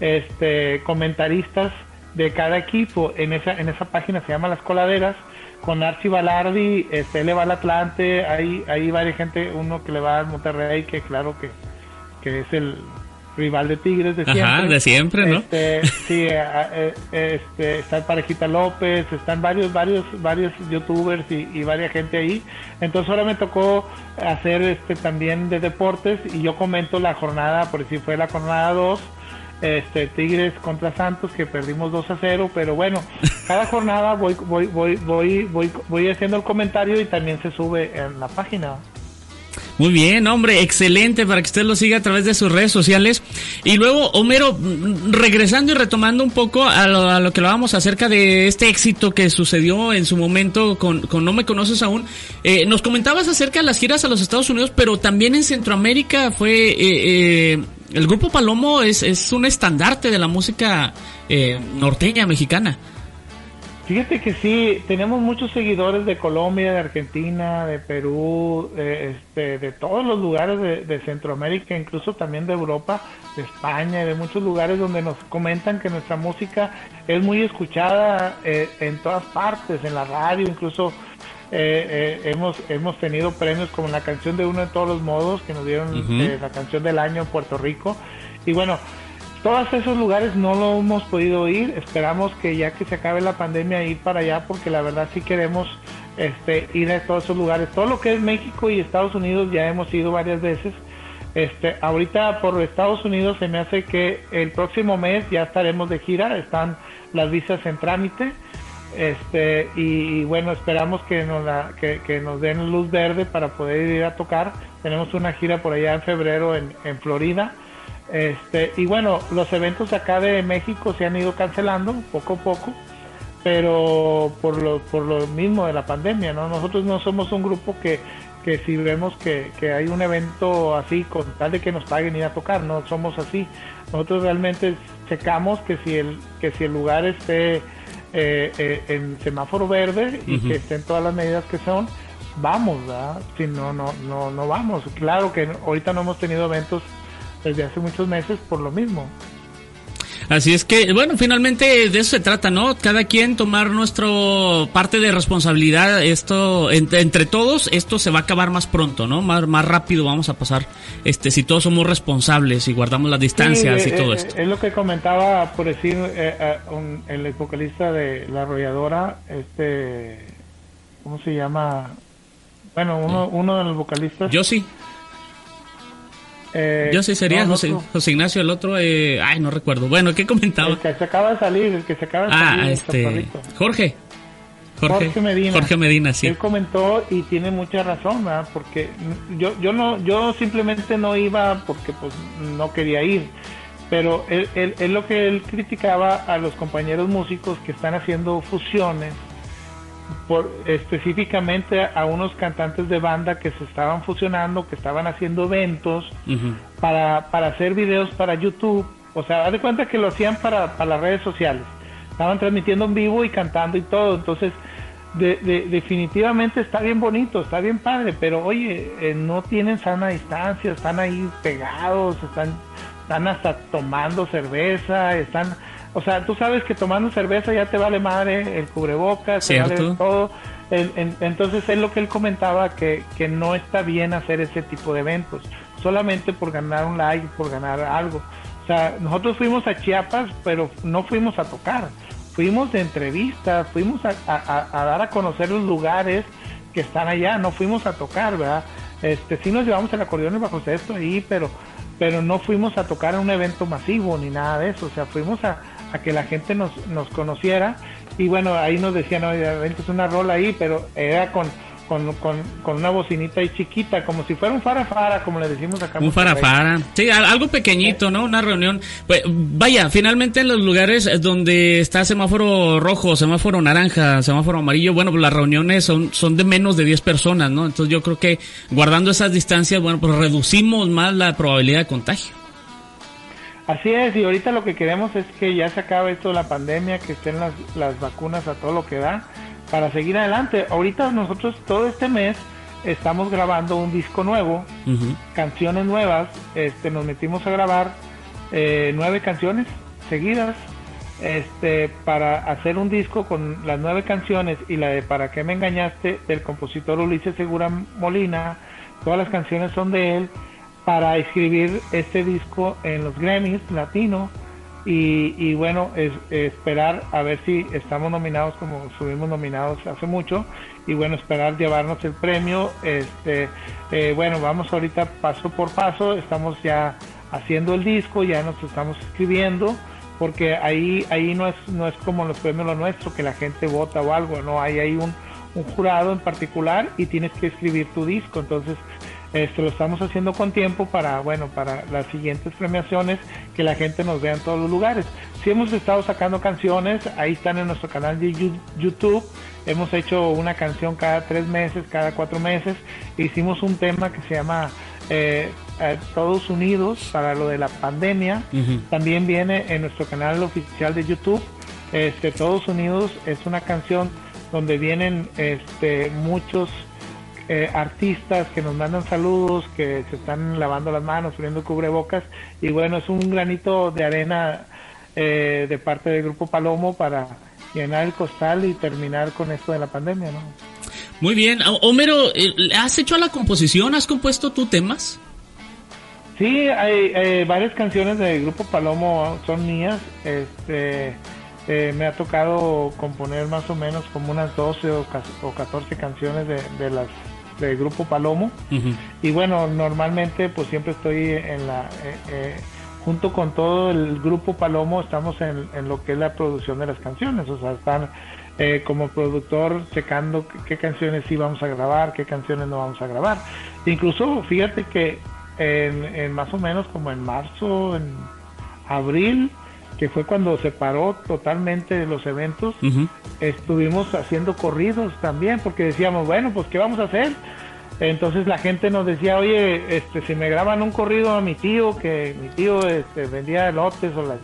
este, comentaristas de cada equipo. En esa, en esa página, se llama Las Coladeras, con Archie Balardi, este, le va al Atlante, hay, hay varias gente, uno que le va al Monterrey, que claro que, que es el, rival de Tigres de siempre. de siempre, ¿no? Este, sí, eh, este, está Parejita López, están varios, varios, varios youtubers y, y, varias gente ahí. Entonces ahora me tocó hacer este también de deportes y yo comento la jornada, por si fue la jornada 2. Este, Tigres contra Santos que perdimos 2 a 0, pero bueno, cada jornada voy voy voy voy voy voy haciendo el comentario y también se sube en la página. Muy bien, hombre, excelente para que usted lo siga a través de sus redes sociales. Y luego, Homero, regresando y retomando un poco a lo, que hablábamos acerca de este éxito que sucedió en su momento con, No Me Conoces Aún, eh, nos comentabas acerca de las giras a los Estados Unidos, pero también en Centroamérica fue... Eh, eh, el grupo Palomo es, es un estandarte de la música norteña mexicana. Fíjate que sí, tenemos muchos seguidores de Colombia, de Argentina, de Perú, de, este, de todos los lugares de, Centroamérica, incluso también de Europa, de España y de muchos lugares donde nos comentan que nuestra música es muy escuchada eh, en todas partes, en la radio, incluso eh, eh, hemos, hemos tenido premios como la canción de uno de todos los modos, que nos dieron la canción del año en Puerto Rico. Y bueno, todos esos lugares no lo hemos podido ir. Esperamos que ya que se acabe la pandemia ir para allá porque la verdad sí queremos este, ir a todos esos lugares. Todo lo que es México y Estados Unidos ya hemos ido varias veces. Este, ahorita por Estados Unidos se me hace que el próximo mes ya estaremos de gira. Están las visas en trámite. Este, y, bueno, esperamos que nos, que, que, nos den luz verde para poder ir a tocar. Tenemos una gira por allá en febrero en Florida este, y bueno, los eventos acá de México se han ido cancelando poco a poco, pero por lo, por lo mismo de la pandemia, ¿no? Nosotros no somos un grupo que, que si vemos que, hay un evento así, con tal de que nos paguen ir a tocar, no somos así. Nosotros realmente checamos que si el, que si el lugar esté eh, eh, en semáforo verde y que estén todas las medidas que son, vamos, ¿verdad? Si no, no, no, no vamos. Claro que ahorita no hemos tenido eventos desde hace muchos meses por lo mismo. Así es que, bueno, finalmente de eso se trata, ¿no? Cada quien tomar nuestro parte de responsabilidad. Esto, entre, todos, esto se va a acabar más pronto, ¿no? Más, más rápido vamos a pasar, este, si todos somos responsables y guardamos las distancias y todo eh, esto. Es lo que comentaba, por decir, eh, el vocalista de La Arrolladora, este, ¿cómo se llama? Bueno, uno, uno de los vocalistas. Yo sí. Eh, Yo sí sería José, Ignacio, el otro, eh, ay, no recuerdo. Bueno, ¿qué comentaba? El que se acaba de salir, el que se acaba de ah, salir. este, Jorge. Jorge, Medina. Jorge Medina, sí. Él comentó y tiene mucha razón, ¿verdad? Porque yo, yo no, yo simplemente no iba porque pues no quería ir. Pero él, él, lo que él criticaba a los compañeros músicos que están haciendo fusiones por, específicamente a unos cantantes de banda que se estaban fusionando, que estaban haciendo eventos para, para hacer videos para YouTube. O sea, haz de cuenta que lo hacían para, para las redes sociales. Estaban transmitiendo en vivo y cantando y todo. Entonces, de, definitivamente está bien bonito, está bien padre, pero oye, eh, no tienen sana distancia, están ahí pegados, están, están hasta tomando cerveza, están o sea, tú sabes que tomando cerveza ya te vale madre el cubrebocas, te vale todo. entonces es lo que él comentaba, que, que no está bien hacer ese tipo de eventos, solamente por ganar un like, por ganar algo. O sea, nosotros fuimos a Chiapas, pero no fuimos a tocar, fuimos de entrevista, fuimos a, dar a conocer los lugares que están allá, no fuimos a tocar, ¿verdad? Este, sí nos llevamos el acordeón y bajo esto ahí, pero, pero no fuimos a tocar en un evento masivo ni nada de eso, o sea, fuimos a, a que la gente nos, nos conociera. Y bueno, ahí nos decían, oye, es una rola ahí, pero era con, con, con, una bocinita ahí chiquita, como si fuera un farafara, como le decimos acá. Un farafara, sí, algo pequeñito, ¿no? Una reunión. Pues, vaya, finalmente en los lugares donde está semáforo rojo, semáforo naranja, semáforo amarillo, bueno, pues las reuniones son, son de menos de 10 personas, ¿no? Entonces yo creo que guardando esas distancias, bueno, pues reducimos más la probabilidad de contagio. Así es, y ahorita lo que queremos es que ya se acabe esto de la pandemia, que estén las, las vacunas a todo lo que da, para seguir adelante. Ahorita nosotros todo este mes estamos grabando un disco nuevo, canciones nuevas, este, nos metimos a grabar eh, nueve canciones seguidas, este, para hacer un disco con las nueve canciones y la de Para qué me engañaste del compositor Ulises Segura Molina, todas las canciones son de él para escribir este disco en los Grammys latino y, bueno, es, esperar a ver si estamos nominados como subimos nominados hace mucho y bueno, esperar llevarnos el premio. Este, eh, bueno, vamos ahorita paso por paso, estamos ya haciendo el disco, ya nos estamos escribiendo porque ahí ahí no es no es como los premios lo nuestro que la gente vota o algo, no, ahí hay un, un jurado en particular y tienes que escribir tu disco, entonces esto lo estamos haciendo con tiempo para, bueno, para las siguientes premiaciones, que la gente nos vea en todos los lugares. Si hemos estado sacando canciones, ahí están en nuestro canal de YouTube. Hemos hecho una canción cada tres meses, cada cuatro meses. Hicimos un tema que se llama eh, eh, Todos Unidos para lo de la pandemia. También viene en nuestro canal oficial de YouTube. Este, Todos Unidos es una canción donde vienen este, muchos eh, artistas que nos mandan saludos, que se están lavando las manos, poniendo cubrebocas y bueno, es un granito de arena eh, de parte del Grupo Palomo para llenar el costal y terminar con esto de la pandemia, ¿no? Muy bien, Homero, eh, ¿has hecho la composición? ¿Has compuesto tú temas? Sí, hay varias canciones del Grupo Palomo son mías, este... me ha tocado componer más o menos como unas 12 o, 14 canciones de las grupo Palomo. Y bueno, normalmente pues siempre estoy en la... Eh, eh, junto con todo el grupo Palomo estamos en, lo que es la producción de las canciones, o sea, están eh, como productor checando qué, canciones sí vamos a grabar, qué canciones no vamos a grabar. Incluso fíjate que en, más o menos como en marzo, en abril, que fue cuando se paró totalmente los eventos, estuvimos haciendo corridos también, porque decíamos, bueno, pues ¿qué vamos a hacer? Entonces la gente nos decía, oye, este, si me graban un corrido a mi tío, que mi tío este, vendía elotes o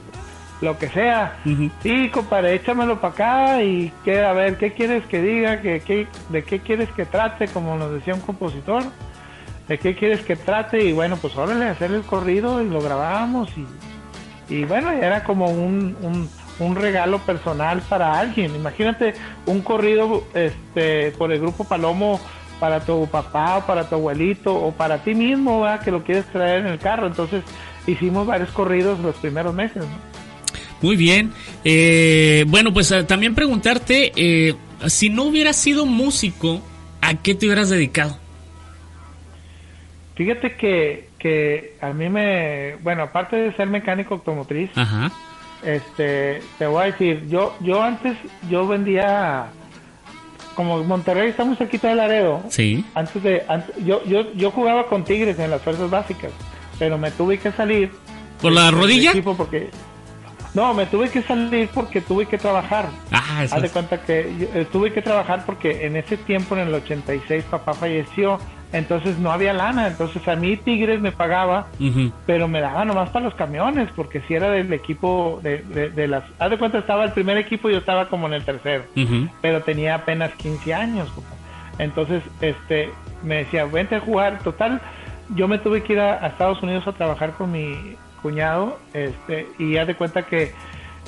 lo que sea, sí, compadre, échamelo para acá y que, a ver, ¿qué quieres que diga? ¿Qué, de qué quieres que trate? Como nos decía un compositor, ¿de qué quieres que trate? Y bueno, pues órale, hacer el corrido y lo grabamos y y bueno, era como un, un, un, regalo personal para alguien. Imagínate un corrido este, por el grupo Palomo para tu papá o para tu abuelito o para ti mismo, que lo quieres traer en el carro. Entonces hicimos varios corridos los primeros meses. Muy bien. Eh, bueno, pues eh, también preguntarte, eh, si no hubieras sido músico, ¿a qué te hubieras dedicado? Fíjate que, que a mí me, bueno, aparte de ser mecánico automotriz, este, te voy a decir, yo, yo antes, yo vendía, como Monterrey estamos cerquita de Laredo, sí. antes de, yo, yo, yo jugaba con Tigres en las fuerzas básicas, pero me tuve que salir. ¿Por la rodilla? Porque, no, me tuve que salir porque tuve que trabajar. Ah, Haz de cuenta que eh, tuve que trabajar porque en ese tiempo, en el 86, papá falleció, entonces no había lana. Entonces a mí Tigres me pagaba, pero me daba nomás para los camiones, porque si era del equipo de, de, las... Haz de cuenta, estaba el primer equipo y yo estaba como en el tercero, pero tenía apenas 15 años. Entonces, este, me decía, vente a jugar. Total, yo me tuve que ir a Estados Unidos a trabajar con mi cuñado, este, y ya de cuenta que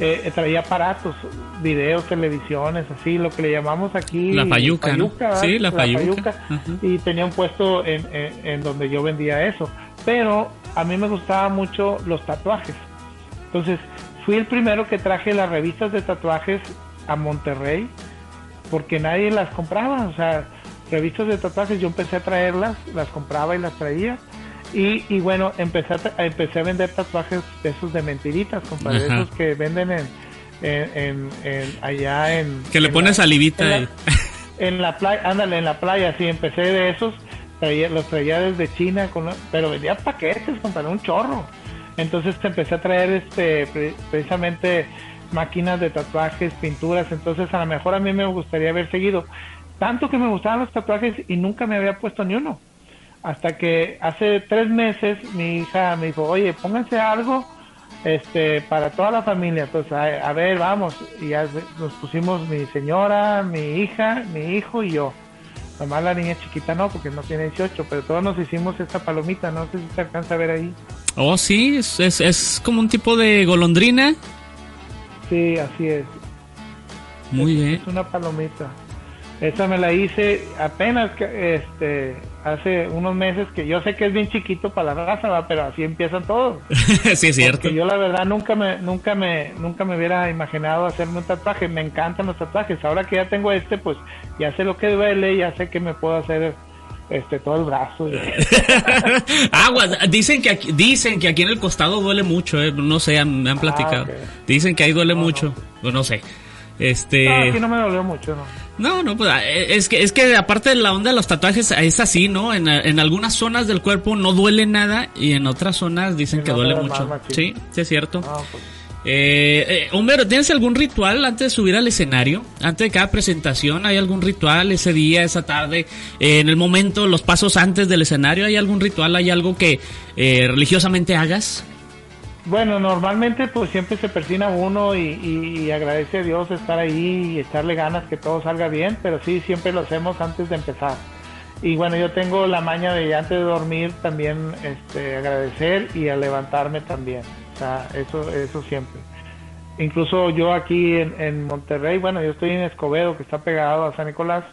eh, traía aparatos, videos, televisiones, así, lo que le llamamos aquí. La payuca, Sí, la, payuca. Y tenía un puesto en, en, donde yo vendía eso. Pero a mí me gustaban mucho los tatuajes. Entonces, fui el primero que traje las revistas de tatuajes a Monterrey, porque nadie las compraba. O sea, revistas de tatuajes, yo empecé a traerlas, las compraba y las traía y, y bueno, empecé a, empecé a vender tatuajes de esos de mentiritas, compadre, esos que venden en, en, allá en... Que le pones salivita en en la playa, ándale, en la playa, sí, empecé de esos, traía, los traía desde China, con, pero vendía paquetes, compadre, un chorro. Entonces empecé a traer este precisamente máquinas de tatuajes, pinturas, entonces a lo mejor a mí me gustaría haber seguido. Tanto que me gustaban los tatuajes y nunca me había puesto ni uno hasta que hace tres meses mi hija me dijo, oye, pónganse algo este para toda la familia. Entonces, a, ver, vamos. Y ya nos pusimos mi señora, mi hija, mi hijo y yo. Nomás la niña chiquita no, porque no tiene 18, pero todos nos hicimos esta palomita. No sé si se alcanza a ver ahí. Oh, sí, es, es, es como un tipo de golondrina. Sí, así es. Muy bien. Es una palomita. Esa me la hice apenas este hace unos meses que yo sé que es bien chiquito para la raza, pero así empiezan todos. sí es cierto. yo la verdad nunca me nunca me nunca me hubiera imaginado hacerme un tatuaje. Me encantan los tatuajes. Ahora que ya tengo este, pues ya sé lo que duele, ya sé que me puedo hacer este todo el brazo. Aguas, dicen que aquí, dicen que aquí en el costado duele mucho, eh. no sé, me han ah, platicado. Dicen que ahí duele mucho, no. Pues no sé. Este... No, aquí no me dolió mucho, ¿no? No, no, pues ah, eh, es que, es que aparte de la onda de los tatuajes es así, ¿no? En, en algunas zonas del cuerpo no duele nada y en otras zonas dicen que duele mucho. sí, sí es cierto. Pues. Eh, eh, ¿tienes algún ritual antes de subir al escenario? Antes de cada presentación, ¿hay algún ritual ese día, esa tarde? Eh, en el momento, los pasos antes del escenario, ¿hay algún ritual? ¿Hay algo que religiosamente hagas? Bueno, normalmente pues siempre se persina uno y, agradece a Dios estar ahí y echarle ganas que todo salga bien, pero sí, siempre lo hacemos antes de empezar. Y bueno, yo tengo la maña de antes de dormir también este, agradecer y a levantarme también. O sea, eso, eso siempre. Incluso yo aquí en, Monterrey, bueno, yo estoy en Escobedo, que está pegado a San Nicolás,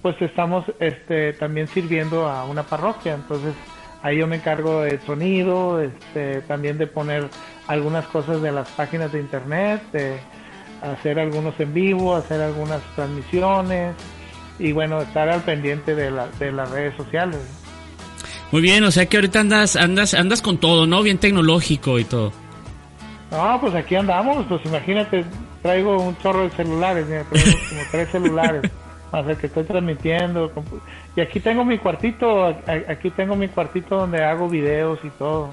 pues estamos este, también sirviendo a una parroquia, entonces Ahí yo me encargo del sonido, este, también de poner algunas cosas de las páginas de internet, de hacer algunos en vivo, hacer algunas transmisiones y bueno, estar al pendiente de, la, de las redes sociales. Muy bien, o sea que ahorita andas, andas, andas con todo, ¿no? Bien tecnológico y todo. No, pues aquí andamos, pues imagínate, traigo un chorro de celulares, traigo como tres celulares. a ver que estoy transmitiendo. Y aquí tengo mi cuartito, aquí tengo mi cuartito donde hago videos y todo.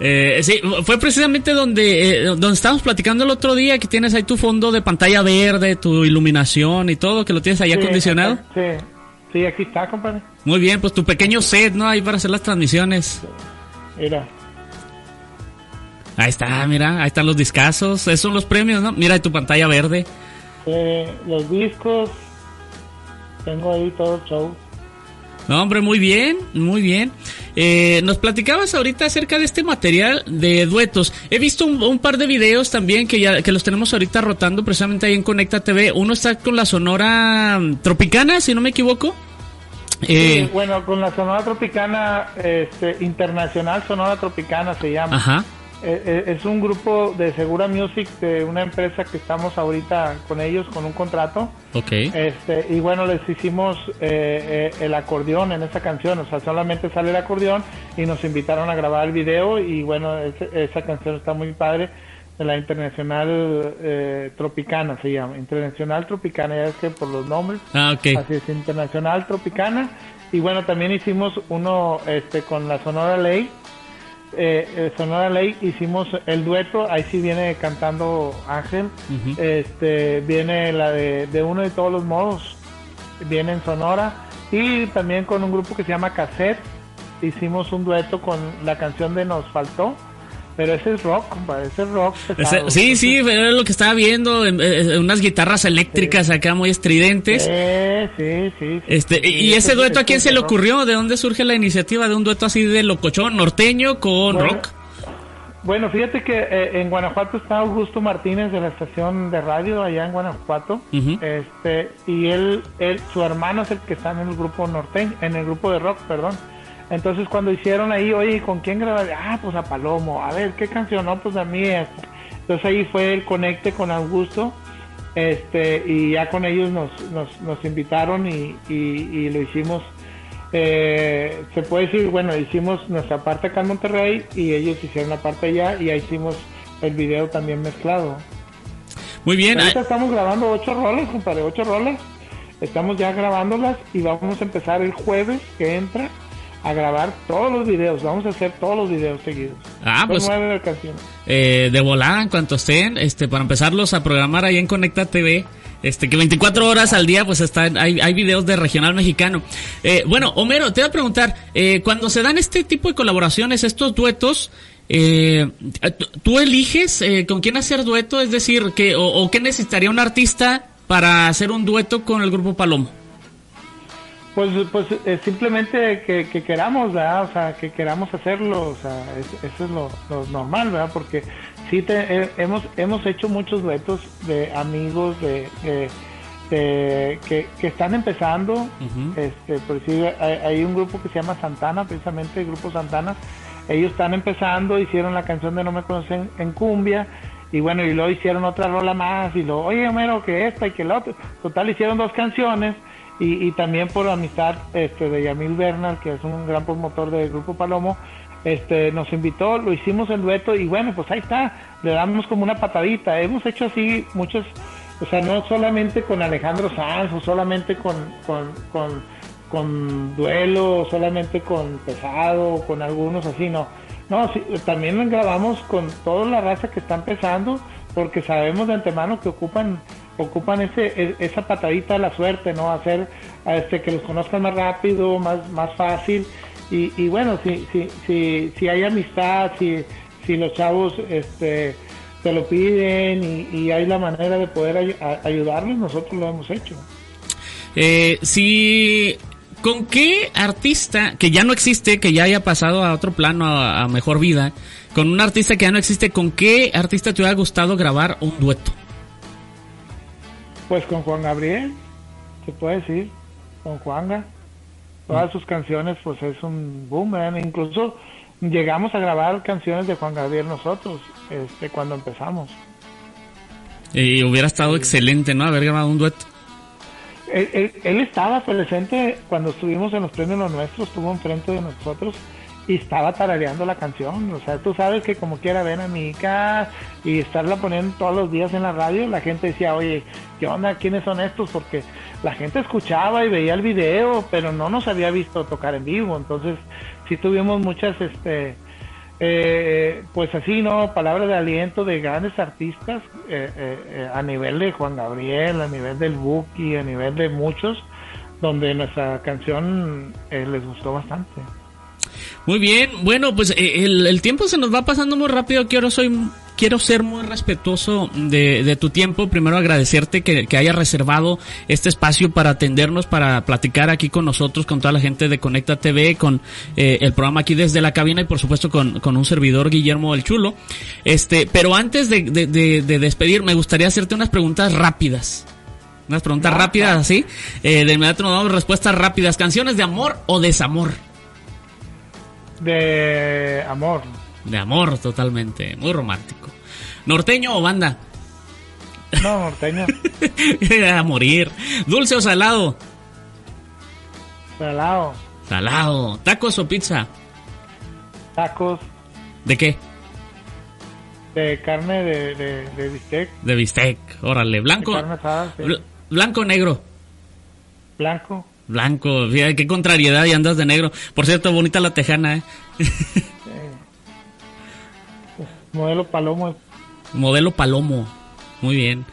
Eh, sí, fue precisamente donde, eh, donde estábamos platicando el otro día, que tienes ahí tu fondo de pantalla verde, tu iluminación y todo, que lo tienes ahí acondicionado. Sí, sí, aquí está, compadre. Muy bien, pues tu pequeño set, ¿no? Ahí para hacer las transmisiones. Mira. Ahí está, mira, ahí están los discazos, esos son los premios, ¿no? Mira, tu pantalla verde. los discos, tengo ahí todo el show. No, hombre, muy bien, muy bien. Eh, nos platicabas ahorita acerca de este material de duetos. He visto un, par de videos también que ya que los tenemos ahorita rotando precisamente ahí en Conecta TV. Uno está con la Sonora mm, Tropicana, si no me equivoco. Eh, bueno, con la Sonora Tropicana este, Internacional Sonora Tropicana se llama. Ajá. Eh, eh, es un grupo de Segura Music de una empresa que estamos ahorita con ellos con un contrato. Ok. Este, y bueno, les hicimos eh, el acordeón en esa canción, o sea, solamente sale el acordeón y nos invitaron a grabar el video y bueno, esa canción está muy padre. De la Internacional Tropicana se llama, Internacional Tropicana, ya es que por los nombres. Ah, ok. Así es, Internacional Tropicana. Y bueno, también hicimos uno este, con la Sonora Ley eh, eh, Sonora Ley hicimos el dueto, ahí sí viene cantando Ángel, este viene la de, de uno de todos los modos, viene en Sonora. Y también con un grupo que se llama Cassette hicimos un dueto con la canción de Nos Faltó pero ese es rock, ese es rock. sí, sí, era lo que estaba viendo, unas guitarras eléctricas acá muy estridentes. sí, sí. este, ¿Y ese dueto a quién se le ocurrió? ¿De dónde surge la iniciativa de un dueto así de locochón norteño con rock? Bueno, fíjate que eh, en Guanajuato está Augusto Martínez de la estación de radio allá en Guanajuato, este, y él, él, su hermano es el que está en el grupo norteño, en el grupo de rock, perdón. Entonces cuando hicieron ahí, oye, ¿con quién grabar? Ah, pues a Palomo. A ver, ¿qué canción? No, pues a mí esta. Entonces ahí fue el conecte con Augusto. Este, y ya con ellos nos, nos, nos invitaron y, y, lo hicimos. Eh, se puede decir, bueno, hicimos nuestra parte acá en Monterrey y ellos hicieron la parte allá y ahí hicimos el video también mezclado. Muy bien. Ahorita estamos grabando ocho roles, compadre, ocho roles. Estamos ya grabándolas y vamos a empezar el jueves que entra a grabar todos los videos. Vamos a hacer todos los videos seguidos. Ah, pues. Nueve eh, de volada, en cuanto estén, este, para empezarlos a programar ahí en Conecta TV. Este, que 24 horas al día, pues están, hay, hay videos de regional mexicano. Eh, bueno, Homero, te voy a preguntar, eh, cuando se dan este tipo de colaboraciones, estos duetos, eh, ¿tú eliges eh, con quién hacer dueto? Es decir, que, o, o qué necesitaría un artista para hacer un dueto con el grupo Palomo? Pues, pues simplemente que, queramos, ¿verdad? O sea, que queramos hacerlo, o sea, eso es lo, normal, ¿verdad? Porque sí te, eh, hemos, hemos hecho muchos duetos de amigos de, que, que, están empezando, este, por decir, hay, un grupo que se llama Santana, precisamente el grupo Santana, ellos están empezando, hicieron la canción de No me conocen en cumbia, y bueno, y luego hicieron otra rola más, y lo, oye, Homero, que esta y que la otra, total hicieron dos canciones, y, también por amistad este, de Yamil Bernal, que es un gran promotor del Grupo Palomo, este, nos invitó, lo hicimos en dueto y bueno, pues ahí está, le damos como una patadita. Hemos hecho así muchos, o sea, no solamente con Alejandro Sanz o solamente con, con, con, con duelo, o solamente con pesado, con algunos así, no. No, sí, también grabamos con toda la raza que está empezando, porque sabemos de antemano que ocupan ocupan ese, e, esa patadita de la suerte, ¿no? Hacer este, que los conozcan más rápido, más, más fácil. Y, y bueno, si, si, si, si hay amistad, si, si los chavos este, te lo piden y, hay la manera de poder ayudarles, nosotros lo hemos hecho. Eh, si ¿Con qué artista que ya no existe, que ya haya pasado a otro plano, a, mejor vida, con un artista que ya no existe, ¿con qué artista te hubiera gustado grabar un dueto? Pues con Juan Gabriel, se puede decir, con Juanga. Todas sus canciones, pues es un boom, incluso llegamos a grabar canciones de Juan Gabriel nosotros, este, cuando empezamos. Y hubiera estado excelente, ¿no? Haber grabado un dueto. Él, él, estaba presente cuando estuvimos en los premios los nuestros, estuvo enfrente de nosotros y estaba tarareando la canción. O sea, tú sabes que como quiera ven a mi hija y estarla poniendo todos los días en la radio, la gente decía, oye, ¿qué onda? ¿Quiénes son estos? Porque la gente escuchaba y veía el video, pero no nos había visto tocar en vivo. Entonces, sí tuvimos muchas, este, eh, pues así, ¿no? Palabras de aliento de grandes artistas eh, eh, a nivel de Juan Gabriel, a nivel del Buki, a nivel de muchos, donde nuestra canción les gustó bastante. Muy bien, bueno, pues eh, el, tiempo se nos va pasando muy rápido, ahora soy quiero ser muy respetuoso de, tu tiempo. Primero agradecerte que, que hayas reservado este espacio para atendernos, para platicar aquí con nosotros, con toda la gente de Conecta TV, con eh, el programa aquí desde la cabina y por supuesto con, con un servidor Guillermo el Chulo. Este, pero antes de, de, de, despedir, me gustaría hacerte unas preguntas rápidas. Unas preguntas rápidas, así. Eh, de inmediato nos damos respuestas rápidas. ¿Canciones de amor o desamor? De amor. De amor, totalmente. Muy romántico. ¿Norteño o banda? No, norteño. A morir. ¿Dulce o salado? Salado. Salado. ¿Tacos o pizza? Tacos. ¿De qué? De carne de, de, bistec. De bistec, órale. ¿Blanco? ¿Blanco o negro? Blanco. Blanco, qué contrariedad y andas de negro. Por cierto, bonita la tejana, ¿eh? Modelo Palomo. Modelo Palomo. Muy bien.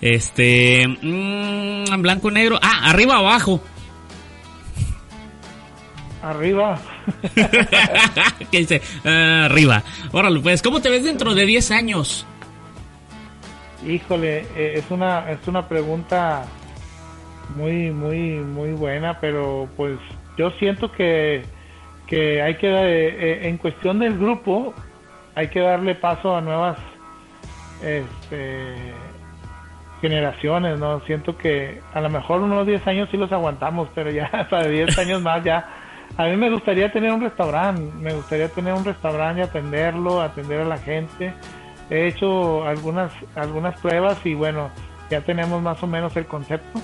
Este. Mmm, blanco negro. Ah, arriba o abajo. Arriba. ¿Qué dice? Ah, arriba. Órale, pues, ¿cómo te ves dentro de 10 años? Híjole, eh, es una, es una pregunta muy, muy, muy buena, pero pues yo siento que, que hay que, eh, eh, en cuestión del grupo, hay que darle paso a nuevas este, generaciones, ¿no? Siento que a lo mejor unos 10 años sí los aguantamos, pero ya para 10 años más ya... A mí me gustaría tener un restaurante, me gustaría tener un restaurante y atenderlo, atender a la gente. He hecho algunas algunas pruebas y bueno, ya tenemos más o menos el concepto,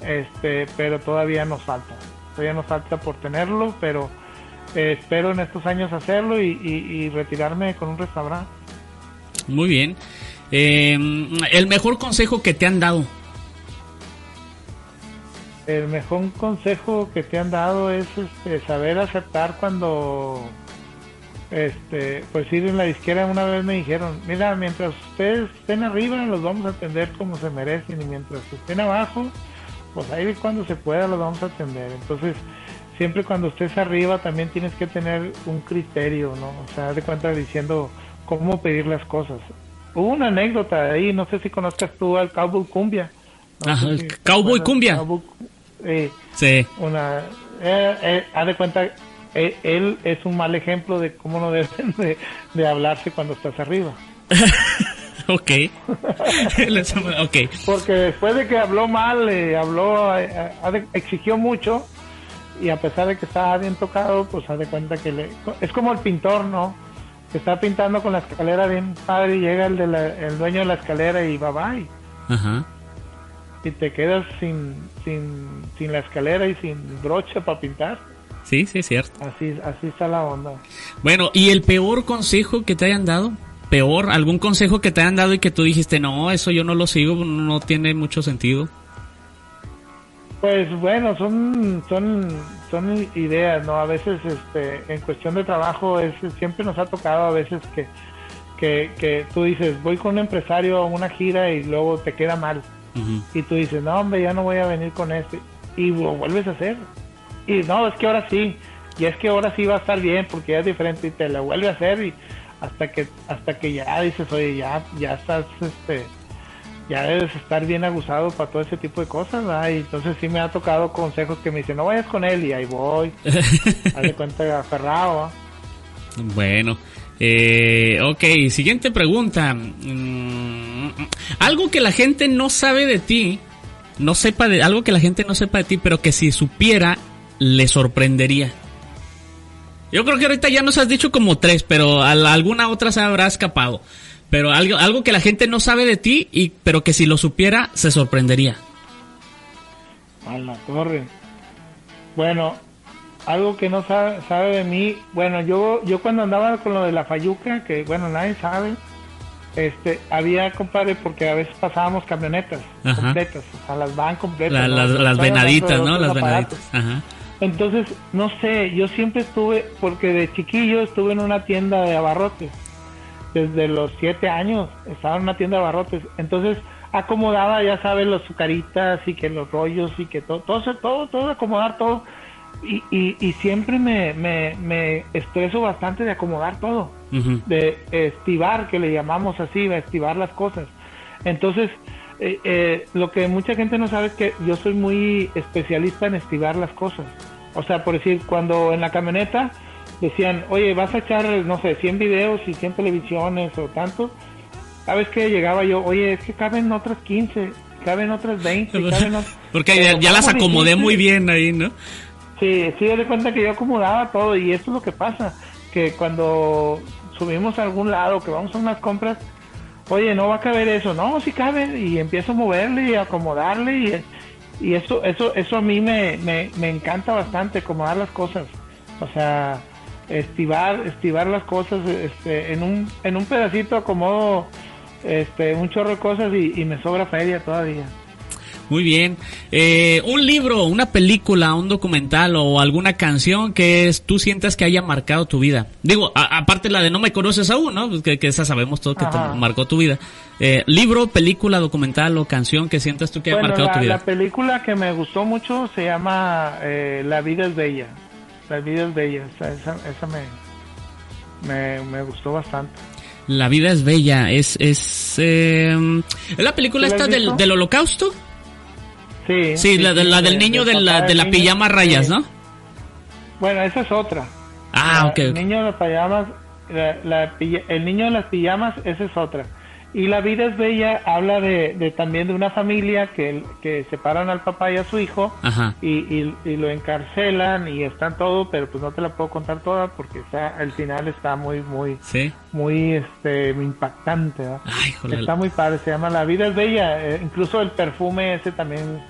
este, pero todavía nos falta. Todavía nos falta por tenerlo, pero eh, espero en estos años hacerlo y, retirarme con un restaurante. Muy bien. Eh, el mejor consejo que te han dado. El mejor consejo que te han dado es este, saber aceptar cuando, este, pues ir en la disquera una vez me dijeron, mira, mientras ustedes estén arriba los vamos a atender como se merecen y mientras estén abajo, pues ahí cuando se pueda los vamos a atender. Entonces, siempre cuando estés arriba también tienes que tener un criterio, ¿no? O sea, de cuenta diciendo cómo pedir las cosas. Hubo una anécdota ahí, no sé si conozcas tú al Cowboy Cumbia. Ajá, el Cowboy Cumbia. Eh, sí. Una, eh, eh, haz de cuenta, eh, él es un mal ejemplo de cómo no deben de, hablarse cuando estás arriba. ok. okay. Porque después de que habló mal, habló, exigió mucho y a pesar de que estaba bien tocado, pues haz de cuenta que le... Es como el pintor, ¿no? Que está pintando con la escalera bien padre y llega el, de el dueño de la escalera y va bye. Ajá. Y te quedas sin, sin, sin la escalera y sin brocha para pintar. Sí, sí, es cierto. Así, así está la onda. Bueno, ¿y el peor consejo que te hayan dado? ¿Peor? ¿Algún consejo que te hayan dado y que tú dijiste, no, eso yo no lo sigo, no tiene mucho sentido? Pues bueno, son, son, son ideas, ¿no? A veces, este, en cuestión de trabajo, es, siempre nos ha tocado a veces que, que, que tú dices, voy con un empresario a una gira y luego te queda mal. Y tú dices, no, hombre, ya no voy a venir con este. Y lo vuelves a hacer. Y no, es que ahora sí. Y es que ahora sí va a estar bien porque ya es diferente y te lo vuelve a hacer y hasta que hasta que ya dices, oye, ya ya estás este ya debes estar bien abusado para todo ese tipo de cosas, ¿verdad? Y entonces sí me ha tocado consejos que me dicen, no vayas con él, y ahí voy. Haz cuenta aferrado, Bueno, eh, ok, siguiente pregunta. Mm, algo que la gente no sabe de ti, no sepa de, algo que la gente no sepa de ti, pero que si supiera, le sorprendería. Yo creo que ahorita ya nos has dicho como tres, pero alguna otra se habrá escapado. Pero algo, algo que la gente no sabe de ti, y, pero que si lo supiera, se sorprendería. A la torre. Bueno, algo que no sabe, sabe, de mí, bueno, yo yo cuando andaba con lo de la fayuca, que bueno, nadie sabe, este, había, compadre, porque a veces pasábamos camionetas completas, o sea, las van completas. Las, venaditas, ¿no? Las venaditas. Entonces, no sé, yo siempre estuve, porque de chiquillo estuve en una tienda de abarrotes desde los siete años estaba en una tienda de barrotes. Entonces acomodaba, ya sabes, los sucaritas y que los rollos y que todo, todo, todo, todo, acomodar todo. y, y, siempre me, me, me, estreso bastante de acomodar todo, de estivar, que le llamamos así, de estivar las cosas. Entonces, eh, eh, lo que mucha gente no sabe es que yo soy muy especialista en estivar las cosas. O sea, por decir, cuando en la camioneta decían, oye, vas a echar, no sé, 100 videos y 100 televisiones o tanto, ¿sabes que Llegaba yo, oye, es que caben otras 15, caben otras 20, caben Porque ya, las acomodé muy bien ahí, ¿no? Sí, sí, de cuenta que yo acomodaba todo y esto es lo que pasa, que cuando subimos a algún lado, que vamos a unas compras, oye, no va a caber eso, no, sí cabe, y empiezo a moverle y acomodarle, y, y eso, eso, eso a mí me, me, me encanta bastante, acomodar las cosas, o sea, estivar, estivar las cosas, este, en un, en un pedacito acomodo, este, un chorro de cosas y, y me sobra feria todavía. Muy bien. Eh, un libro, una película, un documental o alguna canción que es, tú sientas que haya marcado tu vida. Digo, aparte la de No me conoces aún, ¿no? Pues que, esa sabemos todo que te marcó tu vida. Eh, libro, película, documental o canción que sientas tú que haya marcado tu vida. La película que me gustó mucho se llama eh, La vida es bella. La vida es bella. Esa, esa me, me, gustó bastante. La vida es bella. Es, es, eh, la película esta del, del holocausto? Sí, sí, la, la del niño de la, de la pijama rayas, ¿no? Bueno, esa es otra. Ah, ok. El niño de las pijamas, el niño de las pijamas, esa es otra. Y La vida es bella habla de, también de una familia que, que separan al papá y a su hijo y, y, lo encarcelan y están todo, pero pues no te la puedo contar toda porque está, el final está muy, muy, muy este, impactante. está muy padre, se llama La vida es bella, eh, incluso el perfume ese también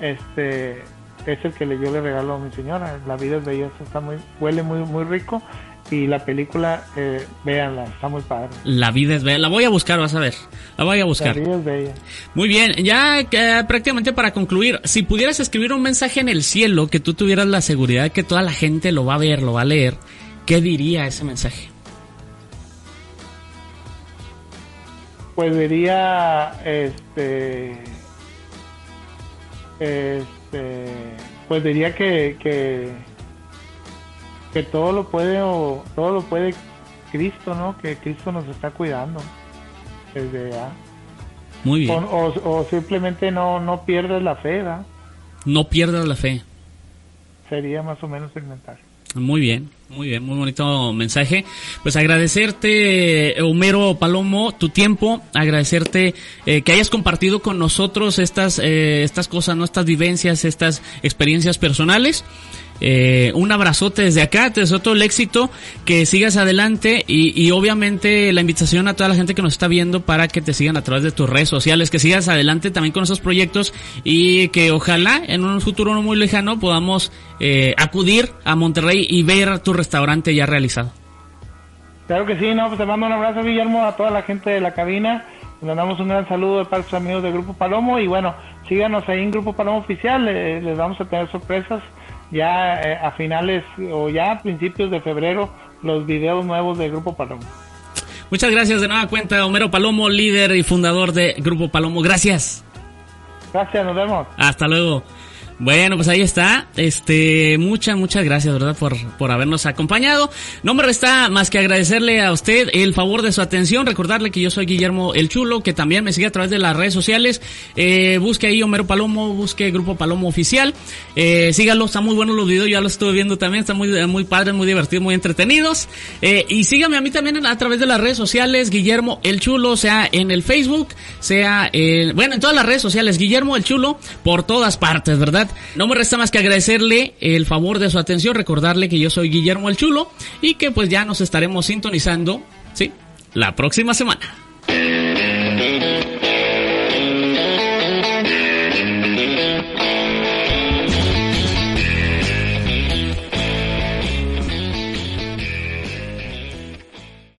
este es el que le, yo le regalo a mi señora, La vida es bella, está muy, huele muy, muy rico y la película, eh, véanla, está muy padre. La vida es bella, la voy a buscar, vas a ver, la voy a buscar. La vida es bella. Muy bien, ya eh, prácticamente para concluir, si pudieras escribir un mensaje en el cielo que tú tuvieras la seguridad de que toda la gente lo va a ver, lo va a leer, ¿qué diría ese mensaje? Pues diría, este, este, pues diría que, que que todo lo puede o todo lo puede Cristo, ¿no? Que Cristo nos está cuidando desde ya. Muy bien. O, simplemente no no pierdas la fe, ¿verdad? No pierdas la fe. Sería más o menos el mensaje. Muy bien, muy bien, muy bonito mensaje. Pues agradecerte, Homero Palomo, tu tiempo, agradecerte eh, que hayas compartido con nosotros estas, eh, estas cosas, ¿no? estas vivencias, estas experiencias personales. Eh, un abrazote desde acá, te deseo todo el éxito, que sigas adelante y, obviamente la invitación a toda la gente que nos está viendo para que te sigan a través de tus redes sociales, que sigas adelante también con esos proyectos y que ojalá en un futuro no muy lejano podamos eh, acudir a Monterrey y ver tu restaurante ya realizado. Claro que sí, no, pues te mando un abrazo Guillermo a toda la gente de la cabina, le mandamos un gran saludo de parte de sus amigos del Grupo Palomo y bueno, síganos ahí en Grupo Palomo Oficial, les vamos a tener sorpresas ya eh, a finales o ya a principios de febrero los videos nuevos del Grupo Palomo. Muchas gracias de nueva cuenta, Homero Palomo, líder y fundador de Grupo Palomo. Gracias. Gracias, nos vemos. Hasta luego. Bueno, pues ahí está. Este, muchas, muchas gracias, ¿verdad? Por, por habernos acompañado. No me resta más que agradecerle a usted el favor de su atención. Recordarle que yo soy Guillermo El Chulo, que también me sigue a través de las redes sociales. Eh, busque ahí Homero Palomo, busque Grupo Palomo Oficial. Eh, síganlo, están muy buenos los videos, ya los estuve viendo también. Están muy, muy padres, muy divertidos, muy entretenidos. Eh, y síganme a mí también a través de las redes sociales, Guillermo El Chulo, sea en el Facebook, sea en, bueno, en todas las redes sociales, Guillermo El Chulo, por todas partes, ¿verdad? No me resta más que agradecerle el favor de su atención, recordarle que yo soy Guillermo el Chulo y que pues ya nos estaremos sintonizando, ¿sí? La próxima semana.